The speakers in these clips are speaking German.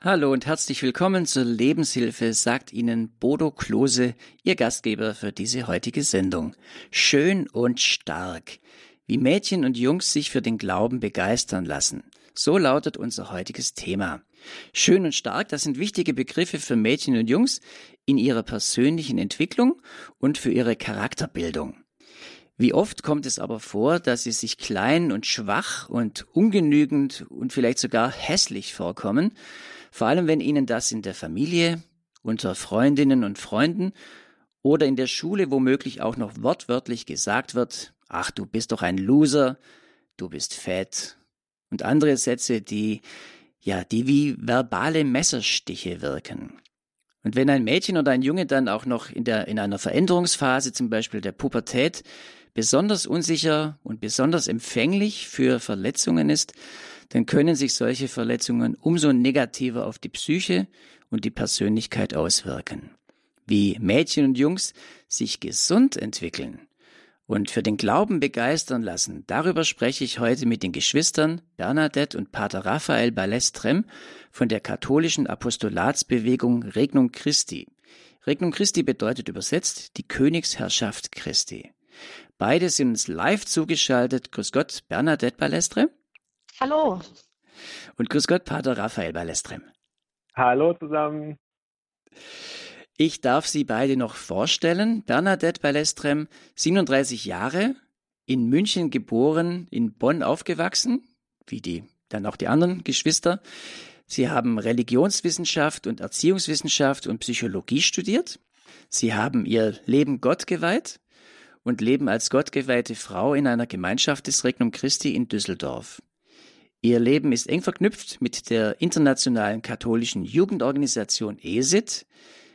Hallo und herzlich willkommen zur Lebenshilfe, sagt Ihnen Bodo Klose, Ihr Gastgeber für diese heutige Sendung. Schön und stark. Wie Mädchen und Jungs sich für den Glauben begeistern lassen. So lautet unser heutiges Thema. Schön und stark, das sind wichtige Begriffe für Mädchen und Jungs in ihrer persönlichen Entwicklung und für ihre Charakterbildung. Wie oft kommt es aber vor, dass sie sich klein und schwach und ungenügend und vielleicht sogar hässlich vorkommen vor allem wenn ihnen das in der Familie, unter Freundinnen und Freunden oder in der Schule womöglich auch noch wortwörtlich gesagt wird, ach, du bist doch ein Loser, du bist fett und andere Sätze, die ja, die wie verbale Messerstiche wirken. Und wenn ein Mädchen oder ein Junge dann auch noch in der, in einer Veränderungsphase, zum Beispiel der Pubertät, besonders unsicher und besonders empfänglich für Verletzungen ist, dann können sich solche Verletzungen umso negativer auf die Psyche und die Persönlichkeit auswirken. Wie Mädchen und Jungs sich gesund entwickeln und für den Glauben begeistern lassen, darüber spreche ich heute mit den Geschwistern Bernadette und Pater Raphael Balestrem von der katholischen Apostolatsbewegung Regnum Christi. Regnum Christi bedeutet übersetzt die Königsherrschaft Christi. Beide sind uns live zugeschaltet. Grüß Gott, Bernadette Balestre. Hallo. Und grüß Gott, Pater Raphael Balestrem. Hallo zusammen. Ich darf Sie beide noch vorstellen. Bernadette Balestrem, 37 Jahre, in München geboren, in Bonn aufgewachsen, wie die dann auch die anderen Geschwister. Sie haben Religionswissenschaft und Erziehungswissenschaft und Psychologie studiert. Sie haben ihr Leben Gott geweiht und leben als gottgeweihte Frau in einer Gemeinschaft des Regnum Christi in Düsseldorf. Ihr Leben ist eng verknüpft mit der internationalen katholischen Jugendorganisation ESIT.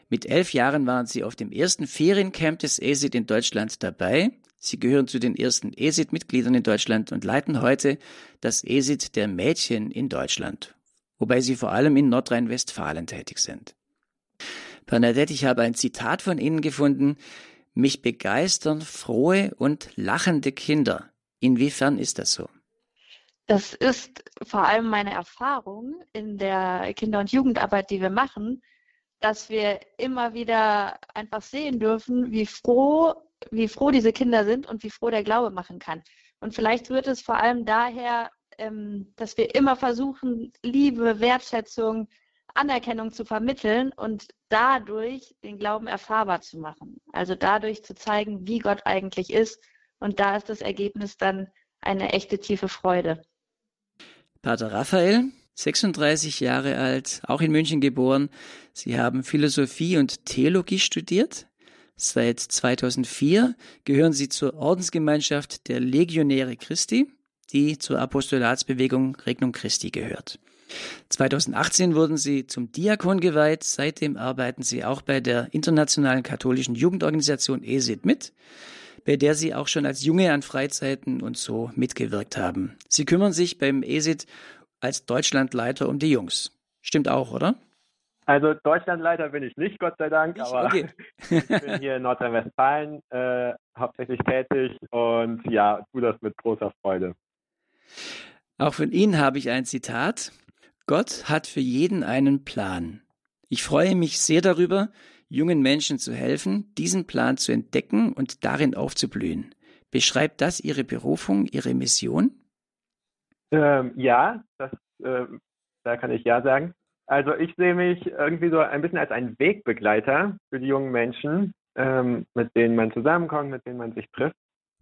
Mit elf Jahren waren sie auf dem ersten Feriencamp des ESIT in Deutschland dabei. Sie gehören zu den ersten ESIT-Mitgliedern in Deutschland und leiten heute das ESIT der Mädchen in Deutschland, wobei sie vor allem in Nordrhein-Westfalen tätig sind. Bernadette, ich habe ein Zitat von Ihnen gefunden. Mich begeistern frohe und lachende Kinder. Inwiefern ist das so? Das ist vor allem meine Erfahrung in der Kinder- und Jugendarbeit, die wir machen, dass wir immer wieder einfach sehen dürfen, wie froh, wie froh diese Kinder sind und wie froh der Glaube machen kann. Und vielleicht wird es vor allem daher, ähm, dass wir immer versuchen, Liebe, Wertschätzung, Anerkennung zu vermitteln und dadurch den Glauben erfahrbar zu machen. Also dadurch zu zeigen, wie Gott eigentlich ist. Und da ist das Ergebnis dann eine echte tiefe Freude. Pater Raphael, 36 Jahre alt, auch in München geboren. Sie haben Philosophie und Theologie studiert. Seit 2004 gehören Sie zur Ordensgemeinschaft der Legionäre Christi, die zur Apostolatsbewegung Regnum Christi gehört. 2018 wurden Sie zum Diakon geweiht. Seitdem arbeiten Sie auch bei der internationalen katholischen Jugendorganisation ESID mit bei der Sie auch schon als Junge an Freizeiten und so mitgewirkt haben. Sie kümmern sich beim ESIT als Deutschlandleiter um die Jungs. Stimmt auch, oder? Also Deutschlandleiter bin ich nicht, Gott sei Dank, ich, aber okay. ich bin hier in Nordrhein-Westfalen äh, hauptsächlich tätig und ja, tue das mit großer Freude. Auch von Ihnen habe ich ein Zitat. Gott hat für jeden einen Plan. Ich freue mich sehr darüber, jungen Menschen zu helfen, diesen Plan zu entdecken und darin aufzublühen. Beschreibt das Ihre Berufung, Ihre Mission? Ähm, ja, das, äh, da kann ich ja sagen. Also ich sehe mich irgendwie so ein bisschen als ein Wegbegleiter für die jungen Menschen, ähm, mit denen man zusammenkommt, mit denen man sich trifft.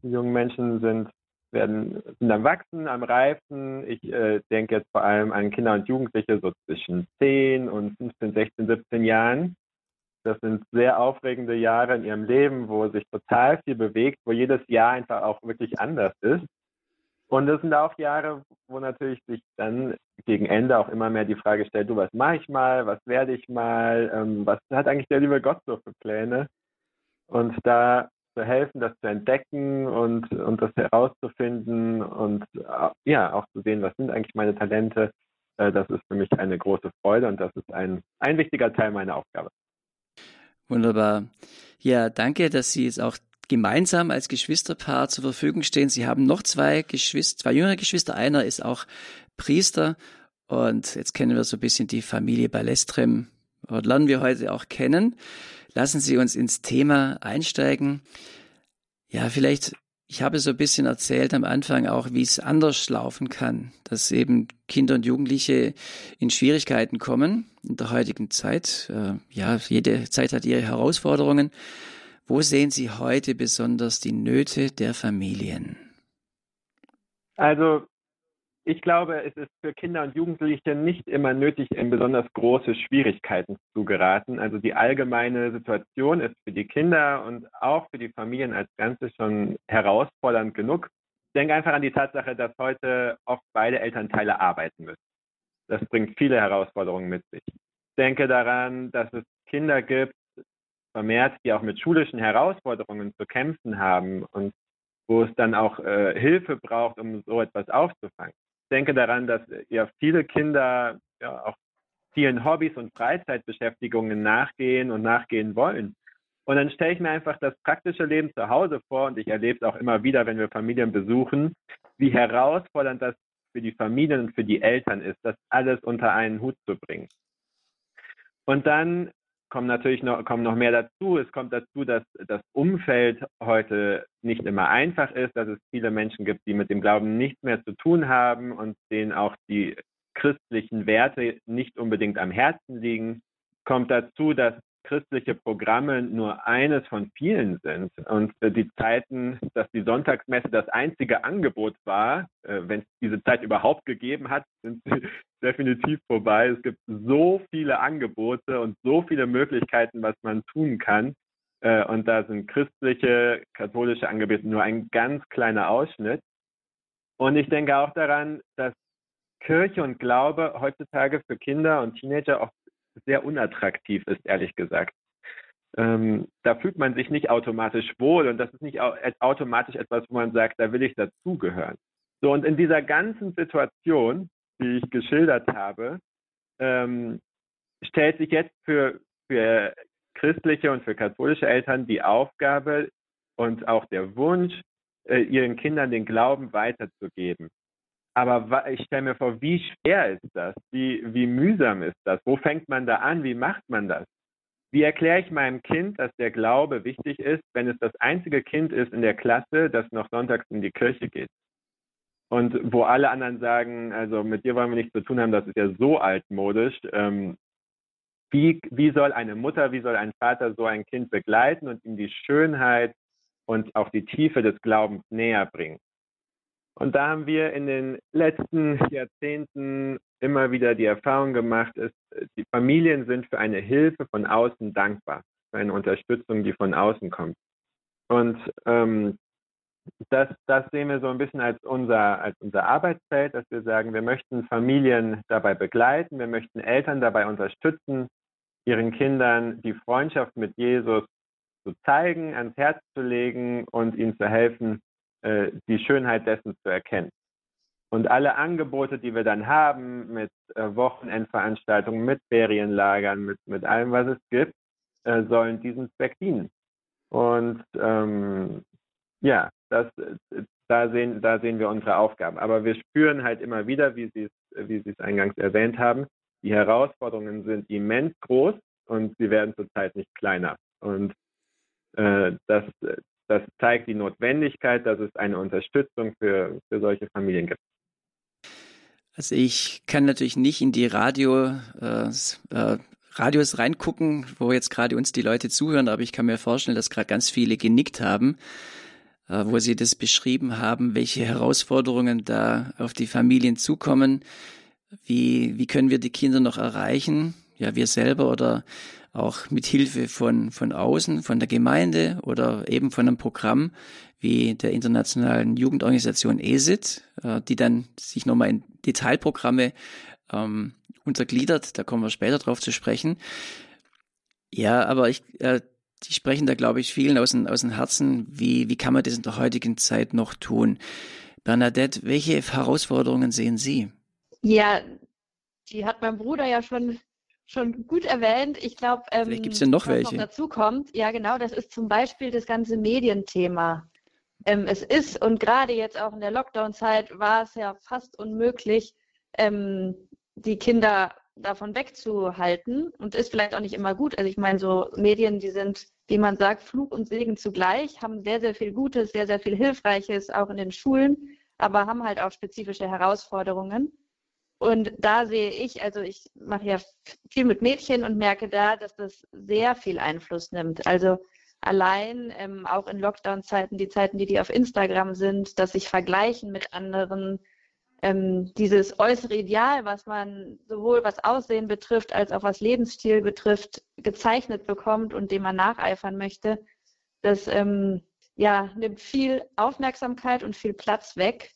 Die jungen Menschen sind werden sind am Wachsen, am Reifen. Ich äh, denke jetzt vor allem an Kinder und Jugendliche so zwischen 10 und 15, 16, 17 Jahren. Das sind sehr aufregende Jahre in ihrem Leben, wo sich total viel bewegt, wo jedes Jahr einfach auch wirklich anders ist. Und das sind auch Jahre, wo natürlich sich dann gegen Ende auch immer mehr die Frage stellt, du, was mache ich mal, was werde ich mal, ähm, was hat eigentlich der liebe Gott so für Pläne? Und da zu helfen, das zu entdecken und, und das herauszufinden und äh, ja, auch zu sehen, was sind eigentlich meine Talente, äh, das ist für mich eine große Freude und das ist ein, ein wichtiger Teil meiner Aufgabe. Wunderbar. Ja, danke, dass Sie jetzt auch gemeinsam als Geschwisterpaar zur Verfügung stehen. Sie haben noch zwei Geschwister, zwei jüngere Geschwister. Einer ist auch Priester. Und jetzt kennen wir so ein bisschen die Familie Balestrem. Und lernen wir heute auch kennen. Lassen Sie uns ins Thema einsteigen. Ja, vielleicht, ich habe so ein bisschen erzählt am Anfang auch, wie es anders laufen kann, dass eben Kinder und Jugendliche in Schwierigkeiten kommen in der heutigen Zeit. Äh, ja, jede Zeit hat ihre Herausforderungen. Wo sehen Sie heute besonders die Nöte der Familien? Also ich glaube, es ist für Kinder und Jugendliche nicht immer nötig, in besonders große Schwierigkeiten zu geraten. Also die allgemeine Situation ist für die Kinder und auch für die Familien als Ganze schon herausfordernd genug. Ich denke einfach an die Tatsache, dass heute oft beide Elternteile arbeiten müssen. Das bringt viele Herausforderungen mit sich. Ich denke daran, dass es Kinder gibt, vermehrt, die auch mit schulischen Herausforderungen zu kämpfen haben und wo es dann auch äh, Hilfe braucht, um so etwas aufzufangen denke daran, dass ja viele Kinder ja auch vielen Hobbys und Freizeitbeschäftigungen nachgehen und nachgehen wollen. Und dann stelle ich mir einfach das praktische Leben zu Hause vor und ich erlebe es auch immer wieder, wenn wir Familien besuchen, wie herausfordernd das für die Familien und für die Eltern ist, das alles unter einen Hut zu bringen. Und dann kommen natürlich noch, kommen noch mehr dazu. Es kommt dazu, dass das Umfeld heute nicht immer einfach ist, dass es viele Menschen gibt, die mit dem Glauben nichts mehr zu tun haben und denen auch die christlichen Werte nicht unbedingt am Herzen liegen. Kommt dazu, dass christliche Programme nur eines von vielen sind. Und äh, die Zeiten, dass die Sonntagsmesse das einzige Angebot war, äh, wenn es diese Zeit überhaupt gegeben hat, sind definitiv vorbei. Es gibt so viele Angebote und so viele Möglichkeiten, was man tun kann. Äh, und da sind christliche, katholische Angebote nur ein ganz kleiner Ausschnitt. Und ich denke auch daran, dass Kirche und Glaube heutzutage für Kinder und Teenager oft sehr unattraktiv ist, ehrlich gesagt. Ähm, da fühlt man sich nicht automatisch wohl und das ist nicht automatisch etwas, wo man sagt, da will ich dazugehören. So, und in dieser ganzen Situation, die ich geschildert habe, ähm, stellt sich jetzt für, für christliche und für katholische Eltern die Aufgabe und auch der Wunsch, äh, ihren Kindern den Glauben weiterzugeben. Aber ich stelle mir vor, wie schwer ist das? Wie, wie mühsam ist das? Wo fängt man da an? Wie macht man das? Wie erkläre ich meinem Kind, dass der Glaube wichtig ist, wenn es das einzige Kind ist in der Klasse, das noch sonntags in die Kirche geht? Und wo alle anderen sagen, also mit dir wollen wir nichts zu tun haben, das ist ja so altmodisch. Ähm, wie, wie soll eine Mutter, wie soll ein Vater so ein Kind begleiten und ihm die Schönheit und auch die Tiefe des Glaubens näher bringen? Und da haben wir in den letzten Jahrzehnten immer wieder die Erfahrung gemacht, ist, die Familien sind für eine Hilfe von außen dankbar, für eine Unterstützung, die von außen kommt. Und ähm, das, das sehen wir so ein bisschen als unser, als unser Arbeitsfeld, dass wir sagen, wir möchten Familien dabei begleiten, wir möchten Eltern dabei unterstützen, ihren Kindern die Freundschaft mit Jesus zu zeigen, ans Herz zu legen und ihnen zu helfen, äh, die Schönheit dessen zu erkennen. Und alle Angebote, die wir dann haben mit äh, Wochenendveranstaltungen, mit Ferienlagern, mit, mit allem, was es gibt, äh, sollen diesem Zweck dienen. Und ähm, ja, das, da, sehen, da sehen wir unsere Aufgaben. Aber wir spüren halt immer wieder, wie Sie es, wie eingangs erwähnt haben, die Herausforderungen sind immens groß und sie werden zurzeit nicht kleiner. Und äh, das, das zeigt die Notwendigkeit, dass es eine Unterstützung für, für solche Familien gibt. Also ich kann natürlich nicht in die Radio, äh, äh, Radios reingucken, wo jetzt gerade uns die Leute zuhören, aber ich kann mir vorstellen, dass gerade ganz viele genickt haben, äh, wo sie das beschrieben haben, welche Herausforderungen da auf die Familien zukommen. Wie, wie können wir die Kinder noch erreichen? Ja, wir selber oder auch mit Hilfe von, von außen, von der Gemeinde oder eben von einem Programm wie der internationalen Jugendorganisation ESIT, äh, die dann sich nochmal in Detailprogramme ähm, untergliedert. Da kommen wir später drauf zu sprechen. Ja, aber ich, äh, die sprechen da, glaube ich, vielen aus dem, aus dem Herzen. Wie, wie kann man das in der heutigen Zeit noch tun? Bernadette, welche Herausforderungen sehen Sie? Ja, die hat mein Bruder ja schon schon gut erwähnt. Ich glaube, ähm, Vielleicht gibt's ja noch was welche. noch dazu kommt, ja genau, das ist zum Beispiel das ganze Medienthema. Ähm, es ist und gerade jetzt auch in der Lockdown-Zeit war es ja fast unmöglich, ähm, die Kinder davon wegzuhalten und ist vielleicht auch nicht immer gut. Also ich meine, so Medien, die sind, wie man sagt, Fluch und Segen zugleich, haben sehr, sehr viel Gutes, sehr, sehr viel Hilfreiches, auch in den Schulen, aber haben halt auch spezifische Herausforderungen. Und da sehe ich, also ich mache ja viel mit Mädchen und merke da, dass das sehr viel Einfluss nimmt. Also allein ähm, auch in Lockdown-Zeiten, die Zeiten, die die auf Instagram sind, dass sich vergleichen mit anderen, ähm, dieses äußere Ideal, was man sowohl was Aussehen betrifft als auch was Lebensstil betrifft, gezeichnet bekommt und dem man nacheifern möchte, das ähm, ja, nimmt viel Aufmerksamkeit und viel Platz weg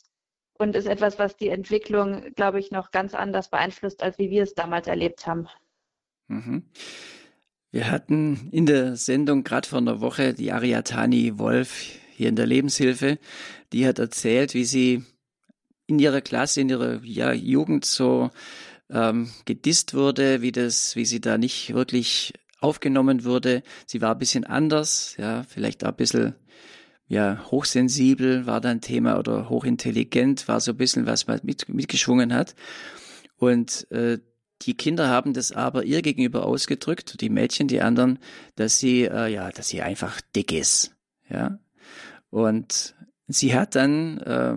und ist etwas, was die Entwicklung, glaube ich, noch ganz anders beeinflusst, als wie wir es damals erlebt haben. Mhm. Wir hatten in der Sendung gerade vor einer Woche die Ariatani Wolf hier in der Lebenshilfe. Die hat erzählt, wie sie in ihrer Klasse, in ihrer ja, Jugend so ähm, gedisst wurde, wie das, wie sie da nicht wirklich aufgenommen wurde. Sie war ein bisschen anders, ja, vielleicht auch ein bisschen ja, hochsensibel war da ein Thema oder hochintelligent war so ein bisschen, was man mit, mitgeschwungen hat. Und äh, die Kinder haben das aber ihr gegenüber ausgedrückt, die Mädchen, die anderen, dass sie, äh, ja, dass sie einfach dick ist. Ja. Und sie hat dann äh,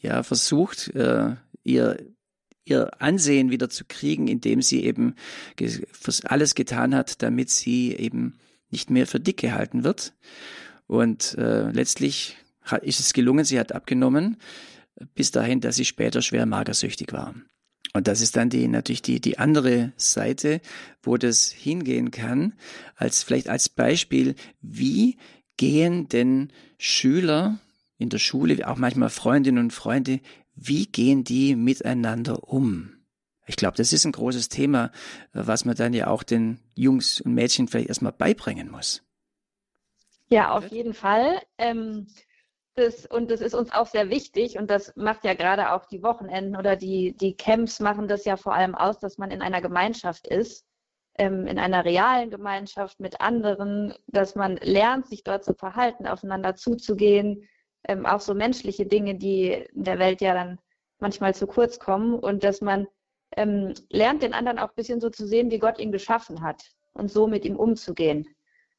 ja versucht, äh, ihr ihr Ansehen wieder zu kriegen, indem sie eben alles getan hat, damit sie eben nicht mehr für dick gehalten wird. Und äh, letztlich hat, ist es gelungen, sie hat abgenommen, bis dahin, dass sie später schwer magersüchtig war. Und das ist dann die, natürlich die, die andere Seite, wo das hingehen kann, als vielleicht als Beispiel, wie gehen denn Schüler in der Schule, auch manchmal Freundinnen und Freunde, wie gehen die miteinander um? Ich glaube, das ist ein großes Thema, was man dann ja auch den Jungs und Mädchen vielleicht erstmal beibringen muss. Ja, auf jeden Fall. Ähm, das, und das ist uns auch sehr wichtig und das macht ja gerade auch die Wochenenden oder die, die Camps machen das ja vor allem aus, dass man in einer Gemeinschaft ist, ähm, in einer realen Gemeinschaft mit anderen, dass man lernt, sich dort zu verhalten, aufeinander zuzugehen, ähm, auch so menschliche Dinge, die in der Welt ja dann manchmal zu kurz kommen und dass man ähm, lernt, den anderen auch ein bisschen so zu sehen, wie Gott ihn geschaffen hat und so mit ihm umzugehen.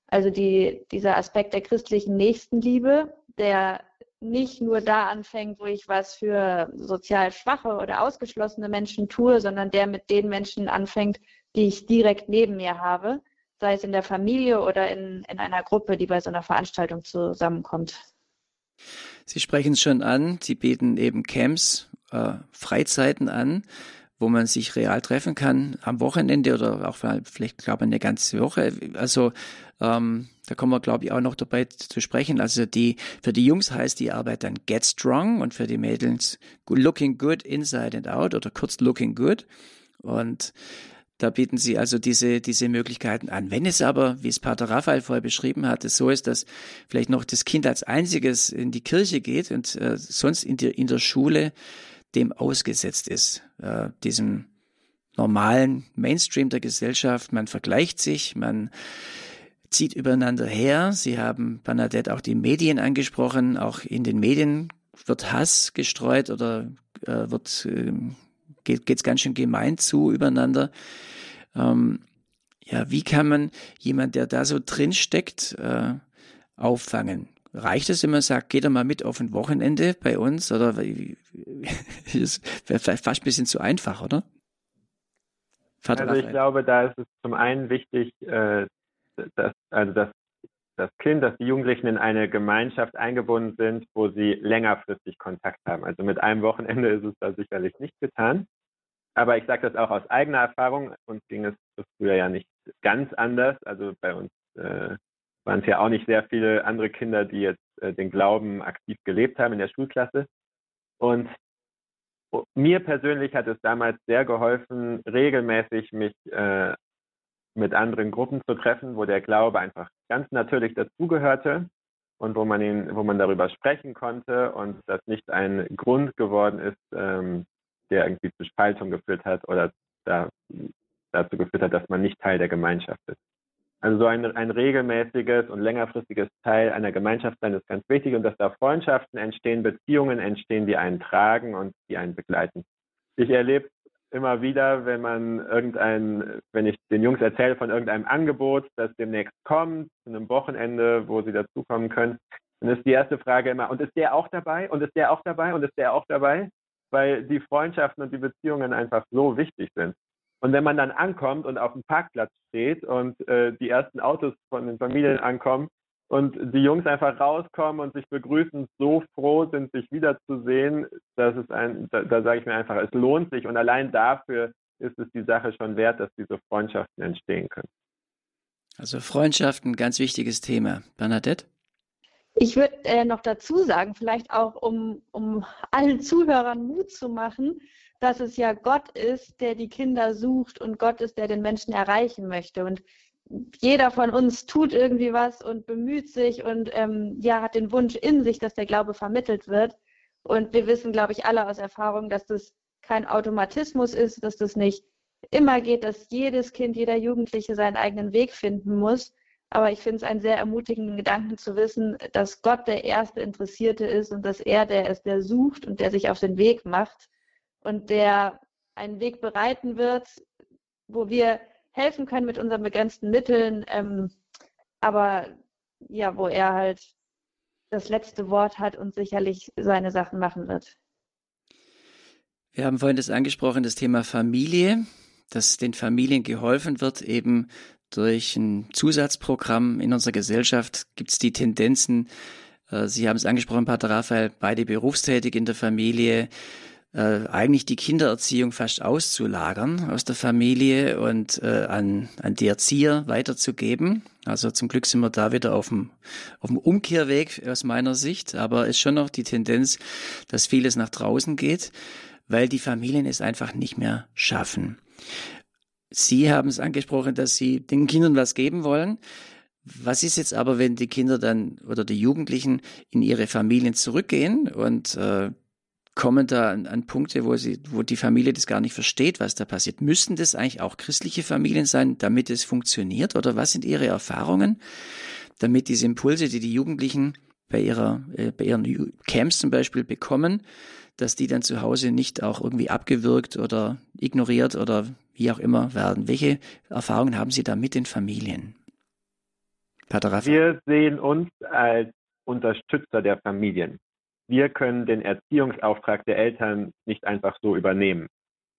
Also die, dieser Aspekt der christlichen Nächstenliebe, der nicht nur da anfängt, wo ich was für sozial schwache oder ausgeschlossene Menschen tue, sondern der mit den Menschen anfängt, die ich direkt neben mir habe, sei es in der Familie oder in, in einer Gruppe, die bei so einer Veranstaltung zusammenkommt. Sie sprechen es schon an, Sie bieten eben Camps, äh, Freizeiten an, wo man sich real treffen kann am Wochenende oder auch vielleicht, glaube ich, eine ganze Woche. Also ähm, da kommen wir, glaube ich, auch noch dabei zu sprechen. Also die für die Jungs heißt die Arbeit dann Get Strong und für die Mädels Looking Good Inside and Out oder kurz Looking Good. Und da bieten sie also diese, diese Möglichkeiten an. Wenn es aber, wie es Pater Raphael vorher beschrieben hat, so ist, dass vielleicht noch das Kind als einziges in die Kirche geht und äh, sonst in, der in der Schule dem ausgesetzt ist, äh, diesem normalen Mainstream der Gesellschaft. Man vergleicht sich, man zieht übereinander her. Sie haben Bernadette auch die Medien angesprochen. Auch in den Medien wird Hass gestreut oder äh, wird äh, geht es ganz schön gemein zu übereinander. Ähm, ja, wie kann man jemand, der da so drin steckt, äh, auffangen? Reicht es, wenn man sagt, geht doch mal mit auf ein Wochenende bei uns? Oder das wäre vielleicht fast ein bisschen zu einfach, oder? Vater also ich Raphael. glaube, da ist es zum einen wichtig, äh, dass, also dass das Kind, dass die Jugendlichen in eine Gemeinschaft eingebunden sind, wo sie längerfristig Kontakt haben. Also mit einem Wochenende ist es da sicherlich nicht getan. Aber ich sage das auch aus eigener Erfahrung. Uns ging es früher ja nicht ganz anders. Also bei uns äh, waren es ja auch nicht sehr viele andere Kinder, die jetzt äh, den Glauben aktiv gelebt haben in der Schulklasse. Und mir persönlich hat es damals sehr geholfen, regelmäßig mich äh, mit anderen Gruppen zu treffen, wo der Glaube einfach ganz natürlich dazugehörte und wo man ihn, wo man darüber sprechen konnte und das nicht ein Grund geworden ist, ähm, der irgendwie zu Spaltung geführt hat oder da, dazu geführt hat, dass man nicht Teil der Gemeinschaft ist. Also so ein, ein regelmäßiges und längerfristiges Teil einer Gemeinschaft sein ist ganz wichtig und dass da Freundschaften entstehen, Beziehungen entstehen, die einen tragen und die einen begleiten. Ich erlebe immer wieder, wenn man irgendein, wenn ich den Jungs erzähle von irgendeinem Angebot, das demnächst kommt, zu einem Wochenende, wo sie dazukommen können, dann ist die erste Frage immer, und ist der auch dabei? Und ist der auch dabei? Und ist der auch dabei? Weil die Freundschaften und die Beziehungen einfach so wichtig sind. Und wenn man dann ankommt und auf dem Parkplatz steht und äh, die ersten Autos von den Familien ankommen und die Jungs einfach rauskommen und sich begrüßen, so froh sind, sich wiederzusehen, dass es ein, da, da sage ich mir einfach, es lohnt sich und allein dafür ist es die Sache schon wert, dass diese Freundschaften entstehen können. Also Freundschaften, ganz wichtiges Thema. Bernadette? Ich würde äh, noch dazu sagen, vielleicht auch, um, um allen Zuhörern Mut zu machen, dass es ja Gott ist, der die Kinder sucht und Gott ist, der den Menschen erreichen möchte. Und jeder von uns tut irgendwie was und bemüht sich und ähm, ja, hat den Wunsch in sich, dass der Glaube vermittelt wird. Und wir wissen, glaube ich, alle aus Erfahrung, dass das kein Automatismus ist, dass das nicht immer geht, dass jedes Kind, jeder Jugendliche seinen eigenen Weg finden muss. Aber ich finde es einen sehr ermutigenden Gedanken zu wissen, dass Gott der erste Interessierte ist und dass er der ist, der sucht und der sich auf den Weg macht und der einen Weg bereiten wird, wo wir helfen können mit unseren begrenzten Mitteln, ähm, aber ja, wo er halt das letzte Wort hat und sicherlich seine Sachen machen wird. Wir haben vorhin das angesprochen, das Thema Familie, dass den Familien geholfen wird, eben durch ein Zusatzprogramm in unserer Gesellschaft gibt es die Tendenzen, äh, Sie haben es angesprochen, Pater Raphael, beide berufstätig in der Familie, äh, eigentlich die Kindererziehung fast auszulagern aus der Familie und äh, an, an die Erzieher weiterzugeben. Also zum Glück sind wir da wieder auf dem, auf dem Umkehrweg aus meiner Sicht, aber ist schon noch die Tendenz, dass vieles nach draußen geht, weil die Familien es einfach nicht mehr schaffen. Sie haben es angesprochen, dass Sie den Kindern was geben wollen. Was ist jetzt aber, wenn die Kinder dann oder die Jugendlichen in ihre Familien zurückgehen und äh, kommen da an, an, Punkte, wo sie, wo die Familie das gar nicht versteht, was da passiert. Müssten das eigentlich auch christliche Familien sein, damit es funktioniert? Oder was sind Ihre Erfahrungen, damit diese Impulse, die die Jugendlichen bei ihrer, äh, bei ihren Camps zum Beispiel bekommen, dass die dann zu Hause nicht auch irgendwie abgewürgt oder ignoriert oder wie auch immer werden? Welche Erfahrungen haben Sie da mit den Familien? Pater Wir sehen uns als Unterstützer der Familien wir können den Erziehungsauftrag der Eltern nicht einfach so übernehmen.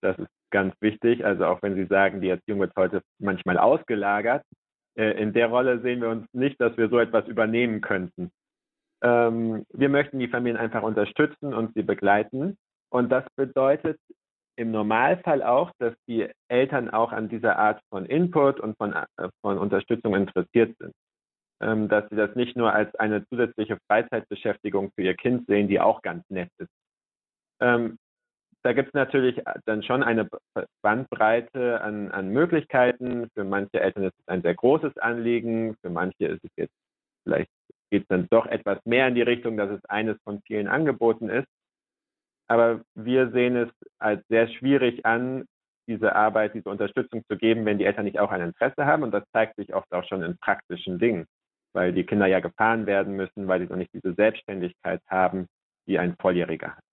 Das ist ganz wichtig. Also auch wenn Sie sagen, die Erziehung wird heute manchmal ausgelagert, äh, in der Rolle sehen wir uns nicht, dass wir so etwas übernehmen könnten. Ähm, wir möchten die Familien einfach unterstützen und sie begleiten. Und das bedeutet im Normalfall auch, dass die Eltern auch an dieser Art von Input und von, äh, von Unterstützung interessiert sind. Ähm, dass sie das nicht nur als eine zusätzliche Freizeitbeschäftigung für ihr Kind sehen, die auch ganz nett ist. Ähm, da gibt es natürlich dann schon eine Bandbreite an, an, Möglichkeiten. Für manche Eltern ist es ein sehr großes Anliegen, für manche ist es jetzt vielleicht geht es dann doch etwas mehr in die Richtung, dass es eines von vielen Angeboten ist. Aber wir sehen es als sehr schwierig an, diese Arbeit, diese Unterstützung zu geben, wenn die Eltern nicht auch ein Interesse haben. Und das zeigt sich oft auch schon in praktischen Dingen weil die Kinder ja gefahren werden müssen, weil sie noch nicht diese Selbstständigkeit haben, die ein Volljähriger hat.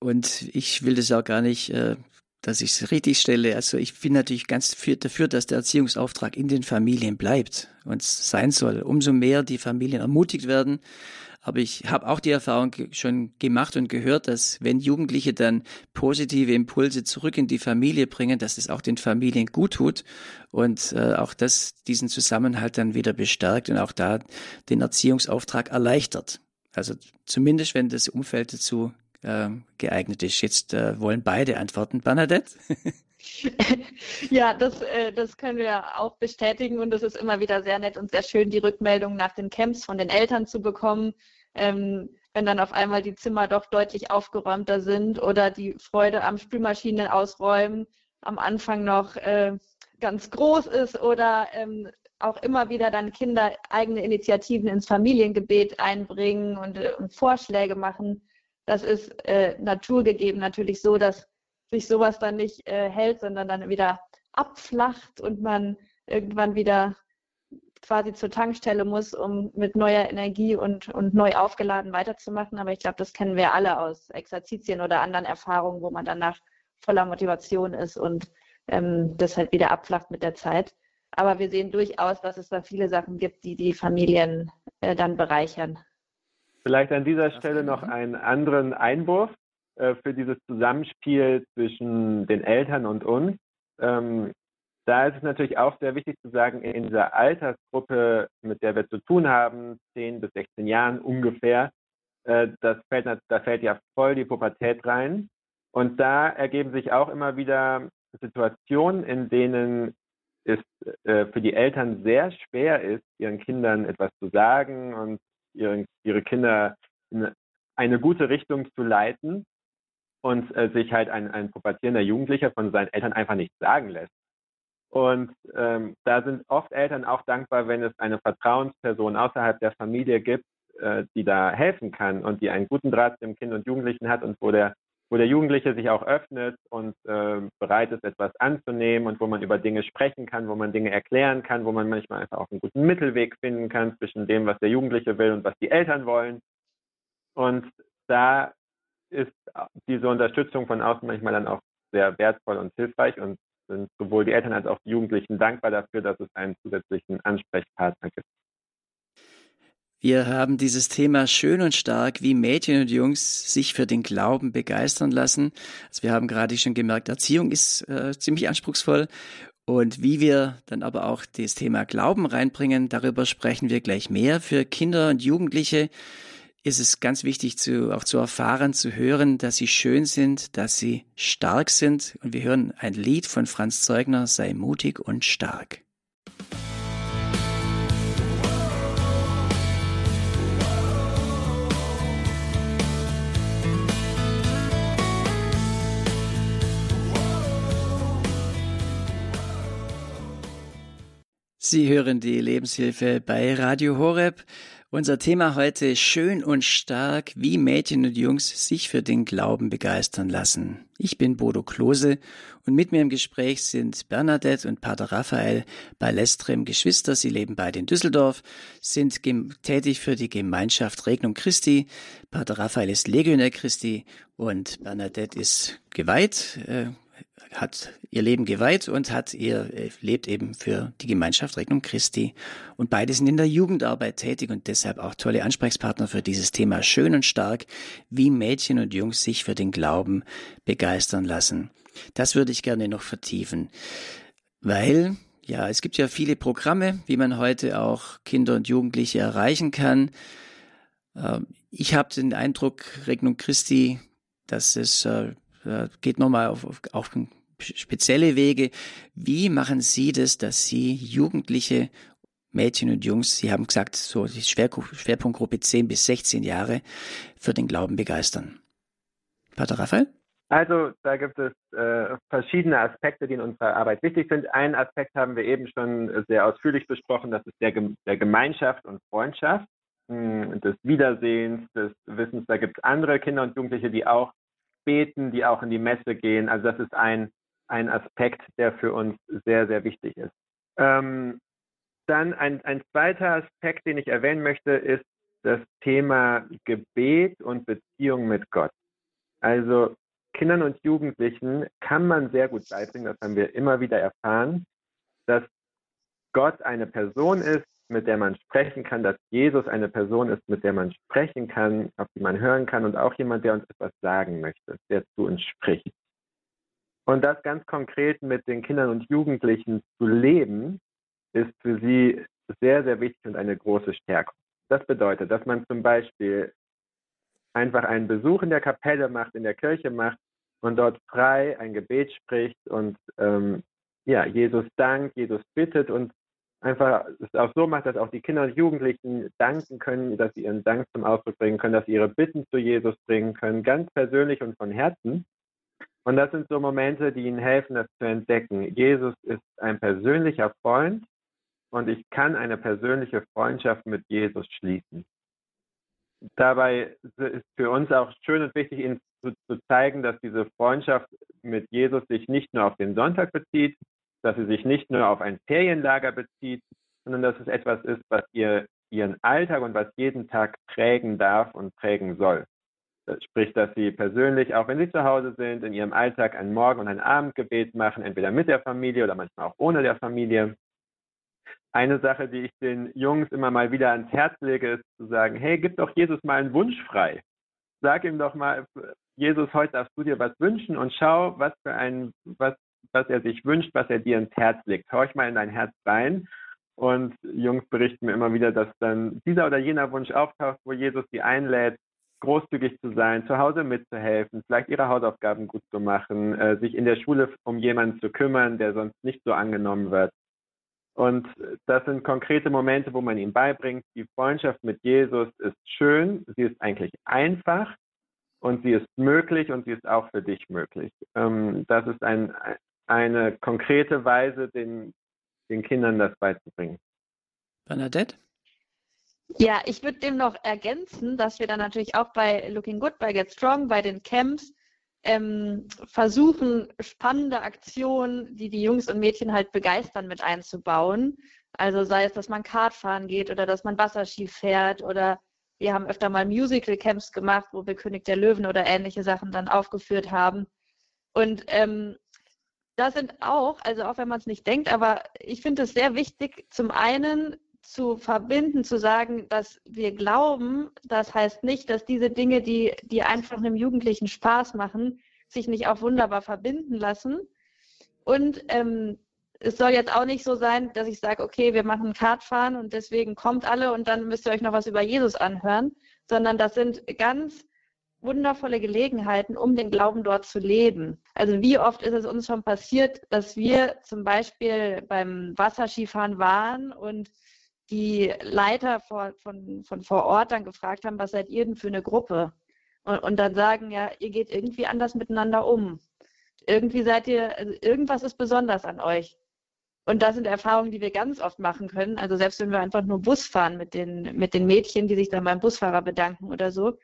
Und ich will das auch gar nicht, äh, dass ich es richtig stelle. Also ich bin natürlich ganz dafür, dass der Erziehungsauftrag in den Familien bleibt und sein soll. Umso mehr die Familien ermutigt werden, aber ich habe auch die Erfahrung schon gemacht und gehört, dass wenn Jugendliche dann positive Impulse zurück in die Familie bringen, dass es auch den Familien gut tut und äh, auch das diesen Zusammenhalt dann wieder bestärkt und auch da den Erziehungsauftrag erleichtert. Also zumindest, wenn das Umfeld dazu äh, geeignet ist. Jetzt äh, wollen beide antworten. Bernadette? ja, das, äh, das können wir auch bestätigen und es ist immer wieder sehr nett und sehr schön, die Rückmeldung nach den Camps von den Eltern zu bekommen, ähm, wenn dann auf einmal die Zimmer doch deutlich aufgeräumter sind oder die Freude am Spülmaschinen ausräumen am Anfang noch äh, ganz groß ist oder ähm, auch immer wieder dann Kinder eigene Initiativen ins Familiengebet einbringen und, äh, und Vorschläge machen. Das ist äh, naturgegeben natürlich so, dass sich sowas dann nicht äh, hält, sondern dann wieder abflacht und man irgendwann wieder quasi zur Tankstelle muss, um mit neuer Energie und, und neu aufgeladen weiterzumachen. Aber ich glaube, das kennen wir alle aus Exerzitien oder anderen Erfahrungen, wo man danach voller Motivation ist und ähm, das halt wieder abflacht mit der Zeit. Aber wir sehen durchaus, dass es da viele Sachen gibt, die die Familien äh, dann bereichern. Vielleicht an dieser Stelle noch einen anderen Einwurf äh, für dieses Zusammenspiel zwischen den Eltern und uns. Ähm, da ist es natürlich auch sehr wichtig zu sagen, in dieser Altersgruppe, mit der wir zu tun haben, 10 bis 16 Jahren ungefähr, äh, das fällt, da fällt ja voll die Pubertät rein. Und da ergeben sich auch immer wieder Situationen, in denen es äh, für die Eltern sehr schwer ist, ihren Kindern etwas zu sagen und ihre Kinder in eine gute Richtung zu leiten und äh, sich halt ein, ein pubertierender Jugendlicher von seinen Eltern einfach nicht sagen lässt. Und ähm, da sind oft Eltern auch dankbar, wenn es eine Vertrauensperson außerhalb der Familie gibt, äh, die da helfen kann und die einen guten Draht zum Kind und Jugendlichen hat und wo der, wo der Jugendliche sich auch öffnet und äh, bereit ist, etwas anzunehmen und wo man über Dinge sprechen kann, wo man Dinge erklären kann, wo man manchmal einfach auch einen guten Mittelweg finden kann zwischen dem, was der Jugendliche will und was die Eltern wollen. Und da ist diese Unterstützung von außen manchmal dann auch sehr wertvoll und hilfreich und sind sowohl die Eltern als auch die Jugendlichen dankbar dafür, dass es einen zusätzlichen Ansprechpartner gibt. Wir haben dieses Thema schön und stark, wie Mädchen und Jungs sich für den Glauben begeistern lassen. Also wir haben gerade schon gemerkt, Erziehung ist äh, ziemlich anspruchsvoll. Und wie wir dann aber auch das Thema Glauben reinbringen, darüber sprechen wir gleich mehr. Für Kinder und Jugendliche ist es ganz wichtig, zu, auch zu erfahren, zu hören, dass sie schön sind, dass sie stark sind. Und wir hören ein Lied von Franz Zeugner, sei mutig und stark. Sie hören die Lebenshilfe bei Radio Horeb. Unser Thema heute schön und stark, wie Mädchen und Jungs sich für den Glauben begeistern lassen. Ich bin Bodo Klose und mit mir im Gespräch sind Bernadette und Pater Raphael bei Lestrem Geschwister. Sie leben beide in Düsseldorf, sind tätig für die Gemeinschaft Regnum Christi. Pater Raphael ist Legionär Christi und Bernadette ist geweiht, äh, hat ihr Leben geweiht und hat ihr äh, lebt eben für die Gemeinschaft Regnum Christi. Und beide sind in der Jugendarbeit tätig und deshalb auch tolle Ansprechpartner für dieses Thema schön und stark, wie Mädchen und Jungs sich für den Glauben begeistern lassen. Das würde ich gerne noch vertiefen, weil ja, es gibt ja viele Programme, wie man heute auch Kinder und Jugendliche erreichen kann. Ähm, ich habe den Eindruck, Regnum Christi, dass es äh, geht nochmal auf, auf, auf spezielle Wege. Wie machen Sie das, dass Sie Jugendliche Mädchen und Jungs, Sie haben gesagt, so die Schwerpunktgruppe 10 bis 16 Jahre für den Glauben begeistern? Pater Raphael? Also da gibt es äh, verschiedene Aspekte, die in unserer Arbeit wichtig sind. Einen Aspekt haben wir eben schon sehr ausführlich besprochen, das ist der, der Gemeinschaft und Freundschaft, mh, hm, des Wiedersehens, des Wissens. Da gibt es andere Kinder und Jugendliche, die auch beten, die auch in die Messe gehen. Also das ist ein, ein Aspekt, der für uns sehr, sehr wichtig ist. Ähm, dann ein, ein zweiter Aspekt, den ich erwähnen möchte, ist das Thema Gebet und Beziehung mit Gott. Also Kindern und Jugendlichen kann man sehr gut beibringen, das haben wir immer wieder erfahren, dass Gott eine Person ist, mit der man sprechen kann, dass Jesus eine Person ist, mit der man sprechen kann, auf die man hören kann und auch jemand, der uns etwas sagen möchte, der zu uns spricht. Und das ganz konkret mit den Kindern und Jugendlichen zu leben, ist für sie sehr, sehr wichtig und eine große Stärkung. Das bedeutet, dass man zum Beispiel einfach einen Besuch in der Kapelle macht, in der Kirche macht und dort frei ein Gebet spricht und ähm, ja, Jesus dankt, Jesus bittet und einfach es auch so macht, dass auch die Kinder und Jugendlichen danken können, dass sie ihren Dank zum Ausdruck bringen können, dass sie ihre Bitten zu Jesus bringen können, ganz persönlich und von Herzen. Und das sind so Momente, die ihnen helfen, das zu entdecken. Jesus ist ein persönlicher Freund und ich kann eine persönliche Freundschaft mit Jesus schließen. Dabei ist für uns auch schön und wichtig, ihnen zu, zu zeigen, dass diese Freundschaft mit Jesus sich nicht nur auf den Sonntag bezieht, dass sie sich nicht nur auf ein Ferienlager bezieht, sondern dass es etwas ist, was ihr ihren Alltag und was jeden Tag prägen darf und prägen soll. Sprich, dass sie persönlich, auch wenn sie zu Hause sind, in ihrem Alltag ein Morgen- und ein Abendgebet machen, entweder mit der Familie oder manchmal auch ohne der Familie. Eine Sache, die ich den Jungs immer mal wieder ans Herz lege, ist zu sagen, hey, gib doch Jesus mal einen Wunsch frei. Sag ihm doch mal, Jesus, heute darfst du dir was wünschen und schau, was für ein, was, was er sich wünscht, was er dir ins Herz legt. Horch mal in dein Herz rein. Und Jungs berichten mir immer wieder, dass dann dieser oder jener Wunsch auftaucht, wo Jesus sie einlädt, großzügig zu sein, zu Hause mitzuhelfen, vielleicht ihre Hausaufgaben gut zu machen, äh, sich in der Schule um jemanden zu kümmern, der sonst nicht so angenommen wird. Und das sind konkrete Momente, wo man ihm beibringt, die Freundschaft mit Jesus ist schön, sie ist eigentlich einfach und sie ist möglich und sie ist auch für dich möglich. Ähm, das ist ein, eine konkrete Weise, den, den Kindern das beizubringen. Bernadette? Ja, ich würde dem noch ergänzen, dass wir dann natürlich auch bei Looking Good, bei Get Strong, bei den Camps ähm, versuchen, spannende Aktionen, die die Jungs und Mädchen halt begeistern, mit einzubauen. Also sei es, dass man Kart fahren geht oder dass man Wasserski fährt oder wir haben öfter mal Musical-Camps gemacht, wo wir König der Löwen oder ähnliche Sachen dann aufgeführt haben. Und ähm, da sind auch, also auch wenn man es nicht denkt, aber ich finde es sehr wichtig, zum einen zu verbinden, zu sagen, dass wir glauben, das heißt nicht, dass diese Dinge, die, die einfach einem Jugendlichen Spaß machen, sich nicht auch wunderbar verbinden lassen. Und ähm, es soll jetzt auch nicht so sein, dass ich sage, okay, wir machen Kartfahren und deswegen kommt alle und dann müsst ihr euch noch was über Jesus anhören, sondern das sind ganz wundervolle Gelegenheiten, um den Glauben dort zu leben. Also wie oft ist es uns schon passiert, dass wir zum Beispiel beim Wasserskifahren waren und die Leiter vor, von, von vor Ort dann gefragt haben, was seid ihr denn für eine Gruppe? Und, und dann sagen, ja, ihr geht irgendwie anders miteinander um. Irgendwie seid ihr, also irgendwas ist besonders an euch. Und das sind Erfahrungen, die wir ganz oft machen können. Also selbst wenn wir einfach nur Bus fahren mit den, mit den Mädchen, die sich dann beim Busfahrer bedanken oder so.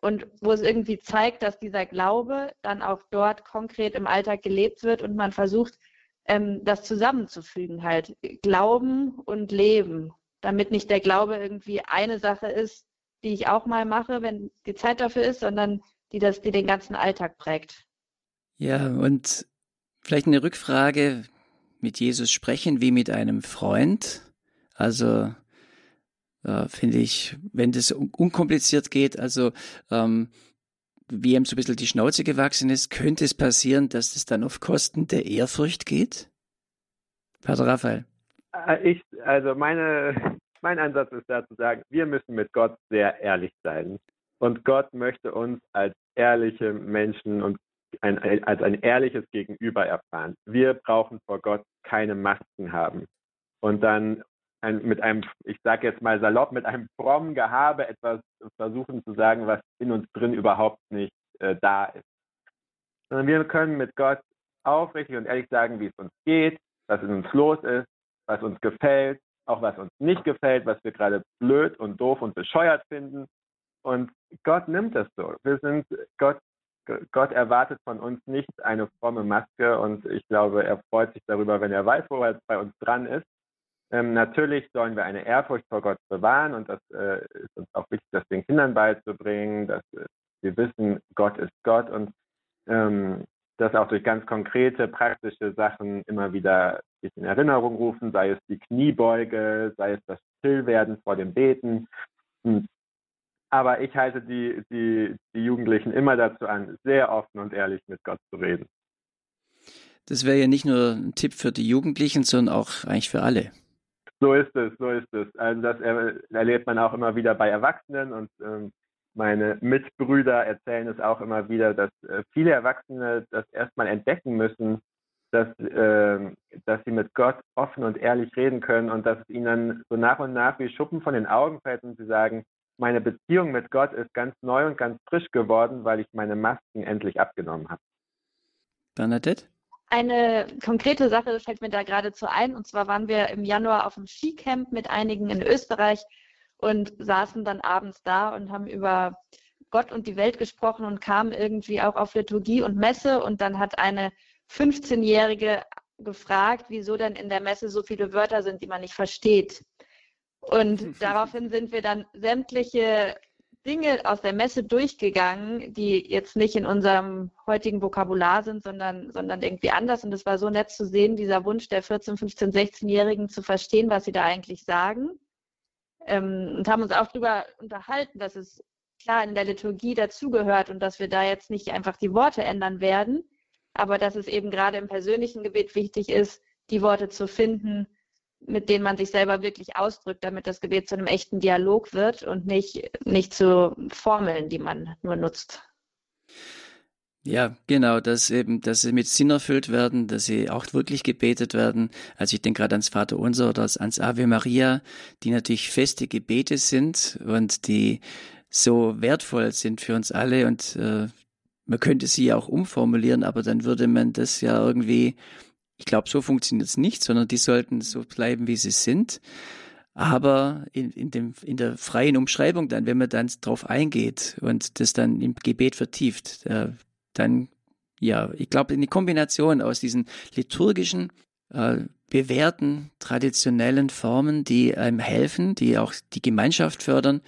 Und wo es irgendwie zeigt, dass dieser Glaube dann auch dort konkret im Alltag gelebt wird und man versucht, ähm, das zusammenzufügen halt. Glauben und Leben damit nicht der Glaube irgendwie eine Sache ist, die ich auch mal mache, wenn die Zeit dafür ist, sondern die das, die den ganzen Alltag prägt. Ja, und vielleicht eine Rückfrage mit Jesus sprechen wie mit einem Freund. Also äh, finde ich, wenn das un unkompliziert geht, also ähm, wie ihm so ein bisschen die Schnauze gewachsen ist, könnte es passieren, dass es dann auf Kosten der Ehrfurcht geht? Pater Raphael. Äh, ich, also meine, mein Ansatz ist da zu sagen, wir müssen mit Gott sehr ehrlich sein. Und Gott möchte uns als ehrliche Menschen und ein, als ein ehrliches Gegenüber erfahren. Wir brauchen vor Gott keine Masken haben. Und dann ein, mit einem, ich sage jetzt mal salopp, mit einem frommen Gehabe etwas versuchen zu sagen, was in uns drin überhaupt nicht äh, da ist. Sondern wir können mit Gott aufrichtig und ehrlich sagen, wie es uns geht, was in uns los ist, was uns gefällt, auch was uns nicht gefällt, was wir gerade blöd und doof und bescheuert finden. Und Gott nimmt das so. Wir sind, Gott, Gott erwartet von uns nicht eine fromme Maske und ich glaube, er freut sich darüber, wenn er weiß, wo er bei uns dran ist. Ähm, natürlich sollen wir eine Ehrfurcht vor Gott bewahren und das äh, ist uns auch wichtig, das den Kindern beizubringen, dass äh, wir wissen, Gott ist Gott und ähm, das auch durch ganz konkrete, praktische Sachen immer wieder sich in Erinnerung rufen, sei es die Kniebeuge, sei es das Stillwerden vor dem Beten. Hm. Aber ich halte die, die, die Jugendlichen immer dazu an, sehr offen und ehrlich mit Gott zu reden. Das wäre ja nicht nur ein Tipp für die Jugendlichen, sondern auch eigentlich für alle. So ist es, so ist es. Also das erlebt man auch immer wieder bei Erwachsenen und ähm, meine Mitbrüder erzählen es auch immer wieder, dass äh, viele Erwachsene das erstmal entdecken müssen, dass, äh, dass sie mit Gott offen und ehrlich reden können und dass es ihnen dann so nach und nach wie Schuppen von den Augen fällt und sie sagen, meine Beziehung mit Gott ist ganz neu und ganz frisch geworden, weil ich meine Masken endlich abgenommen habe. Bernadette? Eine konkrete Sache fällt mir da geradezu ein. Und zwar waren wir im Januar auf dem Skicamp mit einigen in Österreich und saßen dann abends da und haben über Gott und die Welt gesprochen und kamen irgendwie auch auf Liturgie und Messe. Und dann hat eine 15-Jährige gefragt, wieso denn in der Messe so viele Wörter sind, die man nicht versteht. Und daraufhin sind wir dann sämtliche Dinge aus der Messe durchgegangen, die jetzt nicht in unserem heutigen Vokabular sind, sondern, sondern irgendwie anders. Und es war so nett zu sehen, dieser Wunsch der 14, 15, 16-Jährigen zu verstehen, was sie da eigentlich sagen. Ähm, und haben uns auch darüber unterhalten, dass es klar in der Liturgie dazugehört und dass wir da jetzt nicht einfach die Worte ändern werden, aber dass es eben gerade im persönlichen Gebet wichtig ist, die Worte zu finden, mit denen man sich selber wirklich ausdrückt, damit das Gebet zu einem echten Dialog wird und nicht, nicht zu Formeln, die man nur nutzt. Ja, genau, dass eben, dass sie mit Sinn erfüllt werden, dass sie auch wirklich gebetet werden. Also ich denke gerade ans Vater Unser oder ans Ave Maria, die natürlich feste Gebete sind und die so wertvoll sind für uns alle und äh, man könnte sie ja auch umformulieren, aber dann würde man das ja irgendwie ich glaube, so funktioniert es nicht, sondern die sollten so bleiben, wie sie sind. Aber in, in, dem, in der freien Umschreibung dann, wenn man dann drauf eingeht und das dann im Gebet vertieft, äh, dann, ja, ich glaube, eine Kombination aus diesen liturgischen, äh, bewährten, traditionellen Formen, die einem helfen, die auch die Gemeinschaft fördern,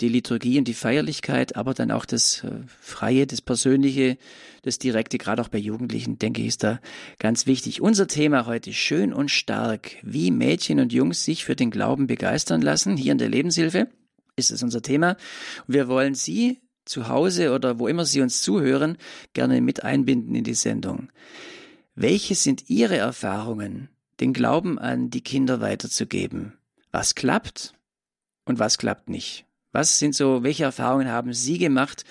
die Liturgie und die Feierlichkeit, aber dann auch das äh, Freie, das Persönliche, das Direkte, gerade auch bei Jugendlichen, denke ich, ist da ganz wichtig. Unser Thema heute schön und stark, wie Mädchen und Jungs sich für den Glauben begeistern lassen. Hier in der Lebenshilfe ist es unser Thema. Wir wollen Sie zu Hause oder wo immer Sie uns zuhören, gerne mit einbinden in die Sendung. Welche sind Ihre Erfahrungen, den Glauben an die Kinder weiterzugeben? Was klappt und was klappt nicht? Was sind so, welche Erfahrungen haben Sie gemacht?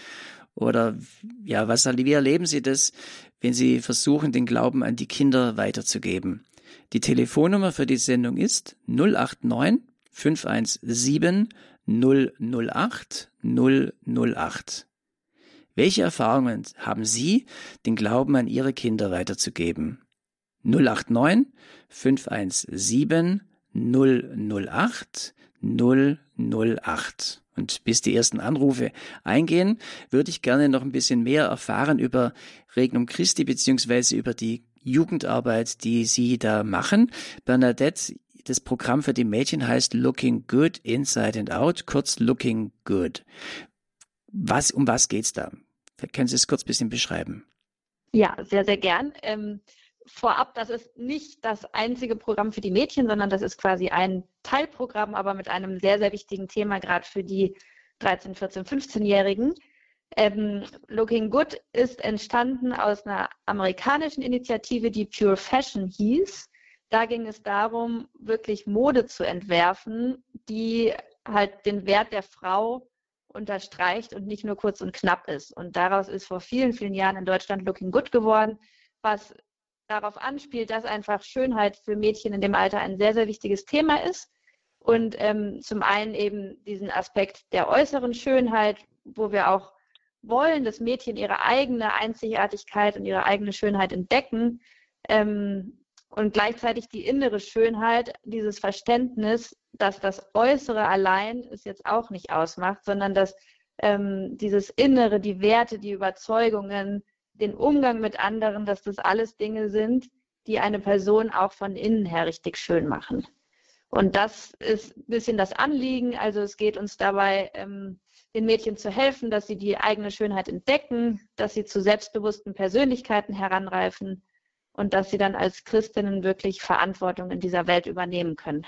Oder ja, was, wie erleben Sie das, wenn Sie versuchen, den Glauben an die Kinder weiterzugeben? Die Telefonnummer für die Sendung ist 089 517 008 008. Welche Erfahrungen haben Sie, den Glauben an Ihre Kinder weiterzugeben? 089 517 008 008. Und bis die ersten Anrufe eingehen, würde ich gerne noch ein bisschen mehr erfahren über Regnum Christi beziehungsweise über die Jugendarbeit, die Sie da machen. Bernadette, das Programm für die Mädchen heißt Looking Good Inside and Out, kurz Looking Good. Was, um was geht's da? Können Sie es kurz ein bisschen beschreiben? Ja, sehr, sehr gern. Ähm, vorab, das ist nicht das einzige Programm für die Mädchen, sondern das ist quasi ein Teilprogramm, aber mit einem sehr, sehr wichtigen Thema, gerade für die 13, 14, 15-Jährigen. Ähm, Looking Good ist entstanden aus einer amerikanischen Initiative, die Pure Fashion hieß. Da ging es darum, wirklich Mode zu entwerfen, die halt den Wert der Frau unterstreicht und nicht nur kurz und knapp ist. Und daraus ist vor vielen, vielen Jahren in Deutschland Looking Good geworden, was darauf anspielt, dass einfach Schönheit für Mädchen in dem Alter ein sehr, sehr wichtiges Thema ist. Und ähm, zum einen eben diesen Aspekt der äußeren Schönheit, wo wir auch wollen, dass Mädchen ihre eigene Einzigartigkeit und ihre eigene Schönheit entdecken. Ähm, und gleichzeitig die innere Schönheit, dieses Verständnis, dass das Äußere allein es jetzt auch nicht ausmacht, sondern dass ähm, dieses Innere, die Werte, die Überzeugungen, den Umgang mit anderen, dass das alles Dinge sind, die eine Person auch von innen her richtig schön machen. Und das ist ein bisschen das Anliegen. Also es geht uns dabei, ähm, den Mädchen zu helfen, dass sie die eigene Schönheit entdecken, dass sie zu selbstbewussten Persönlichkeiten heranreifen und dass sie dann als Christinnen wirklich Verantwortung in dieser Welt übernehmen können.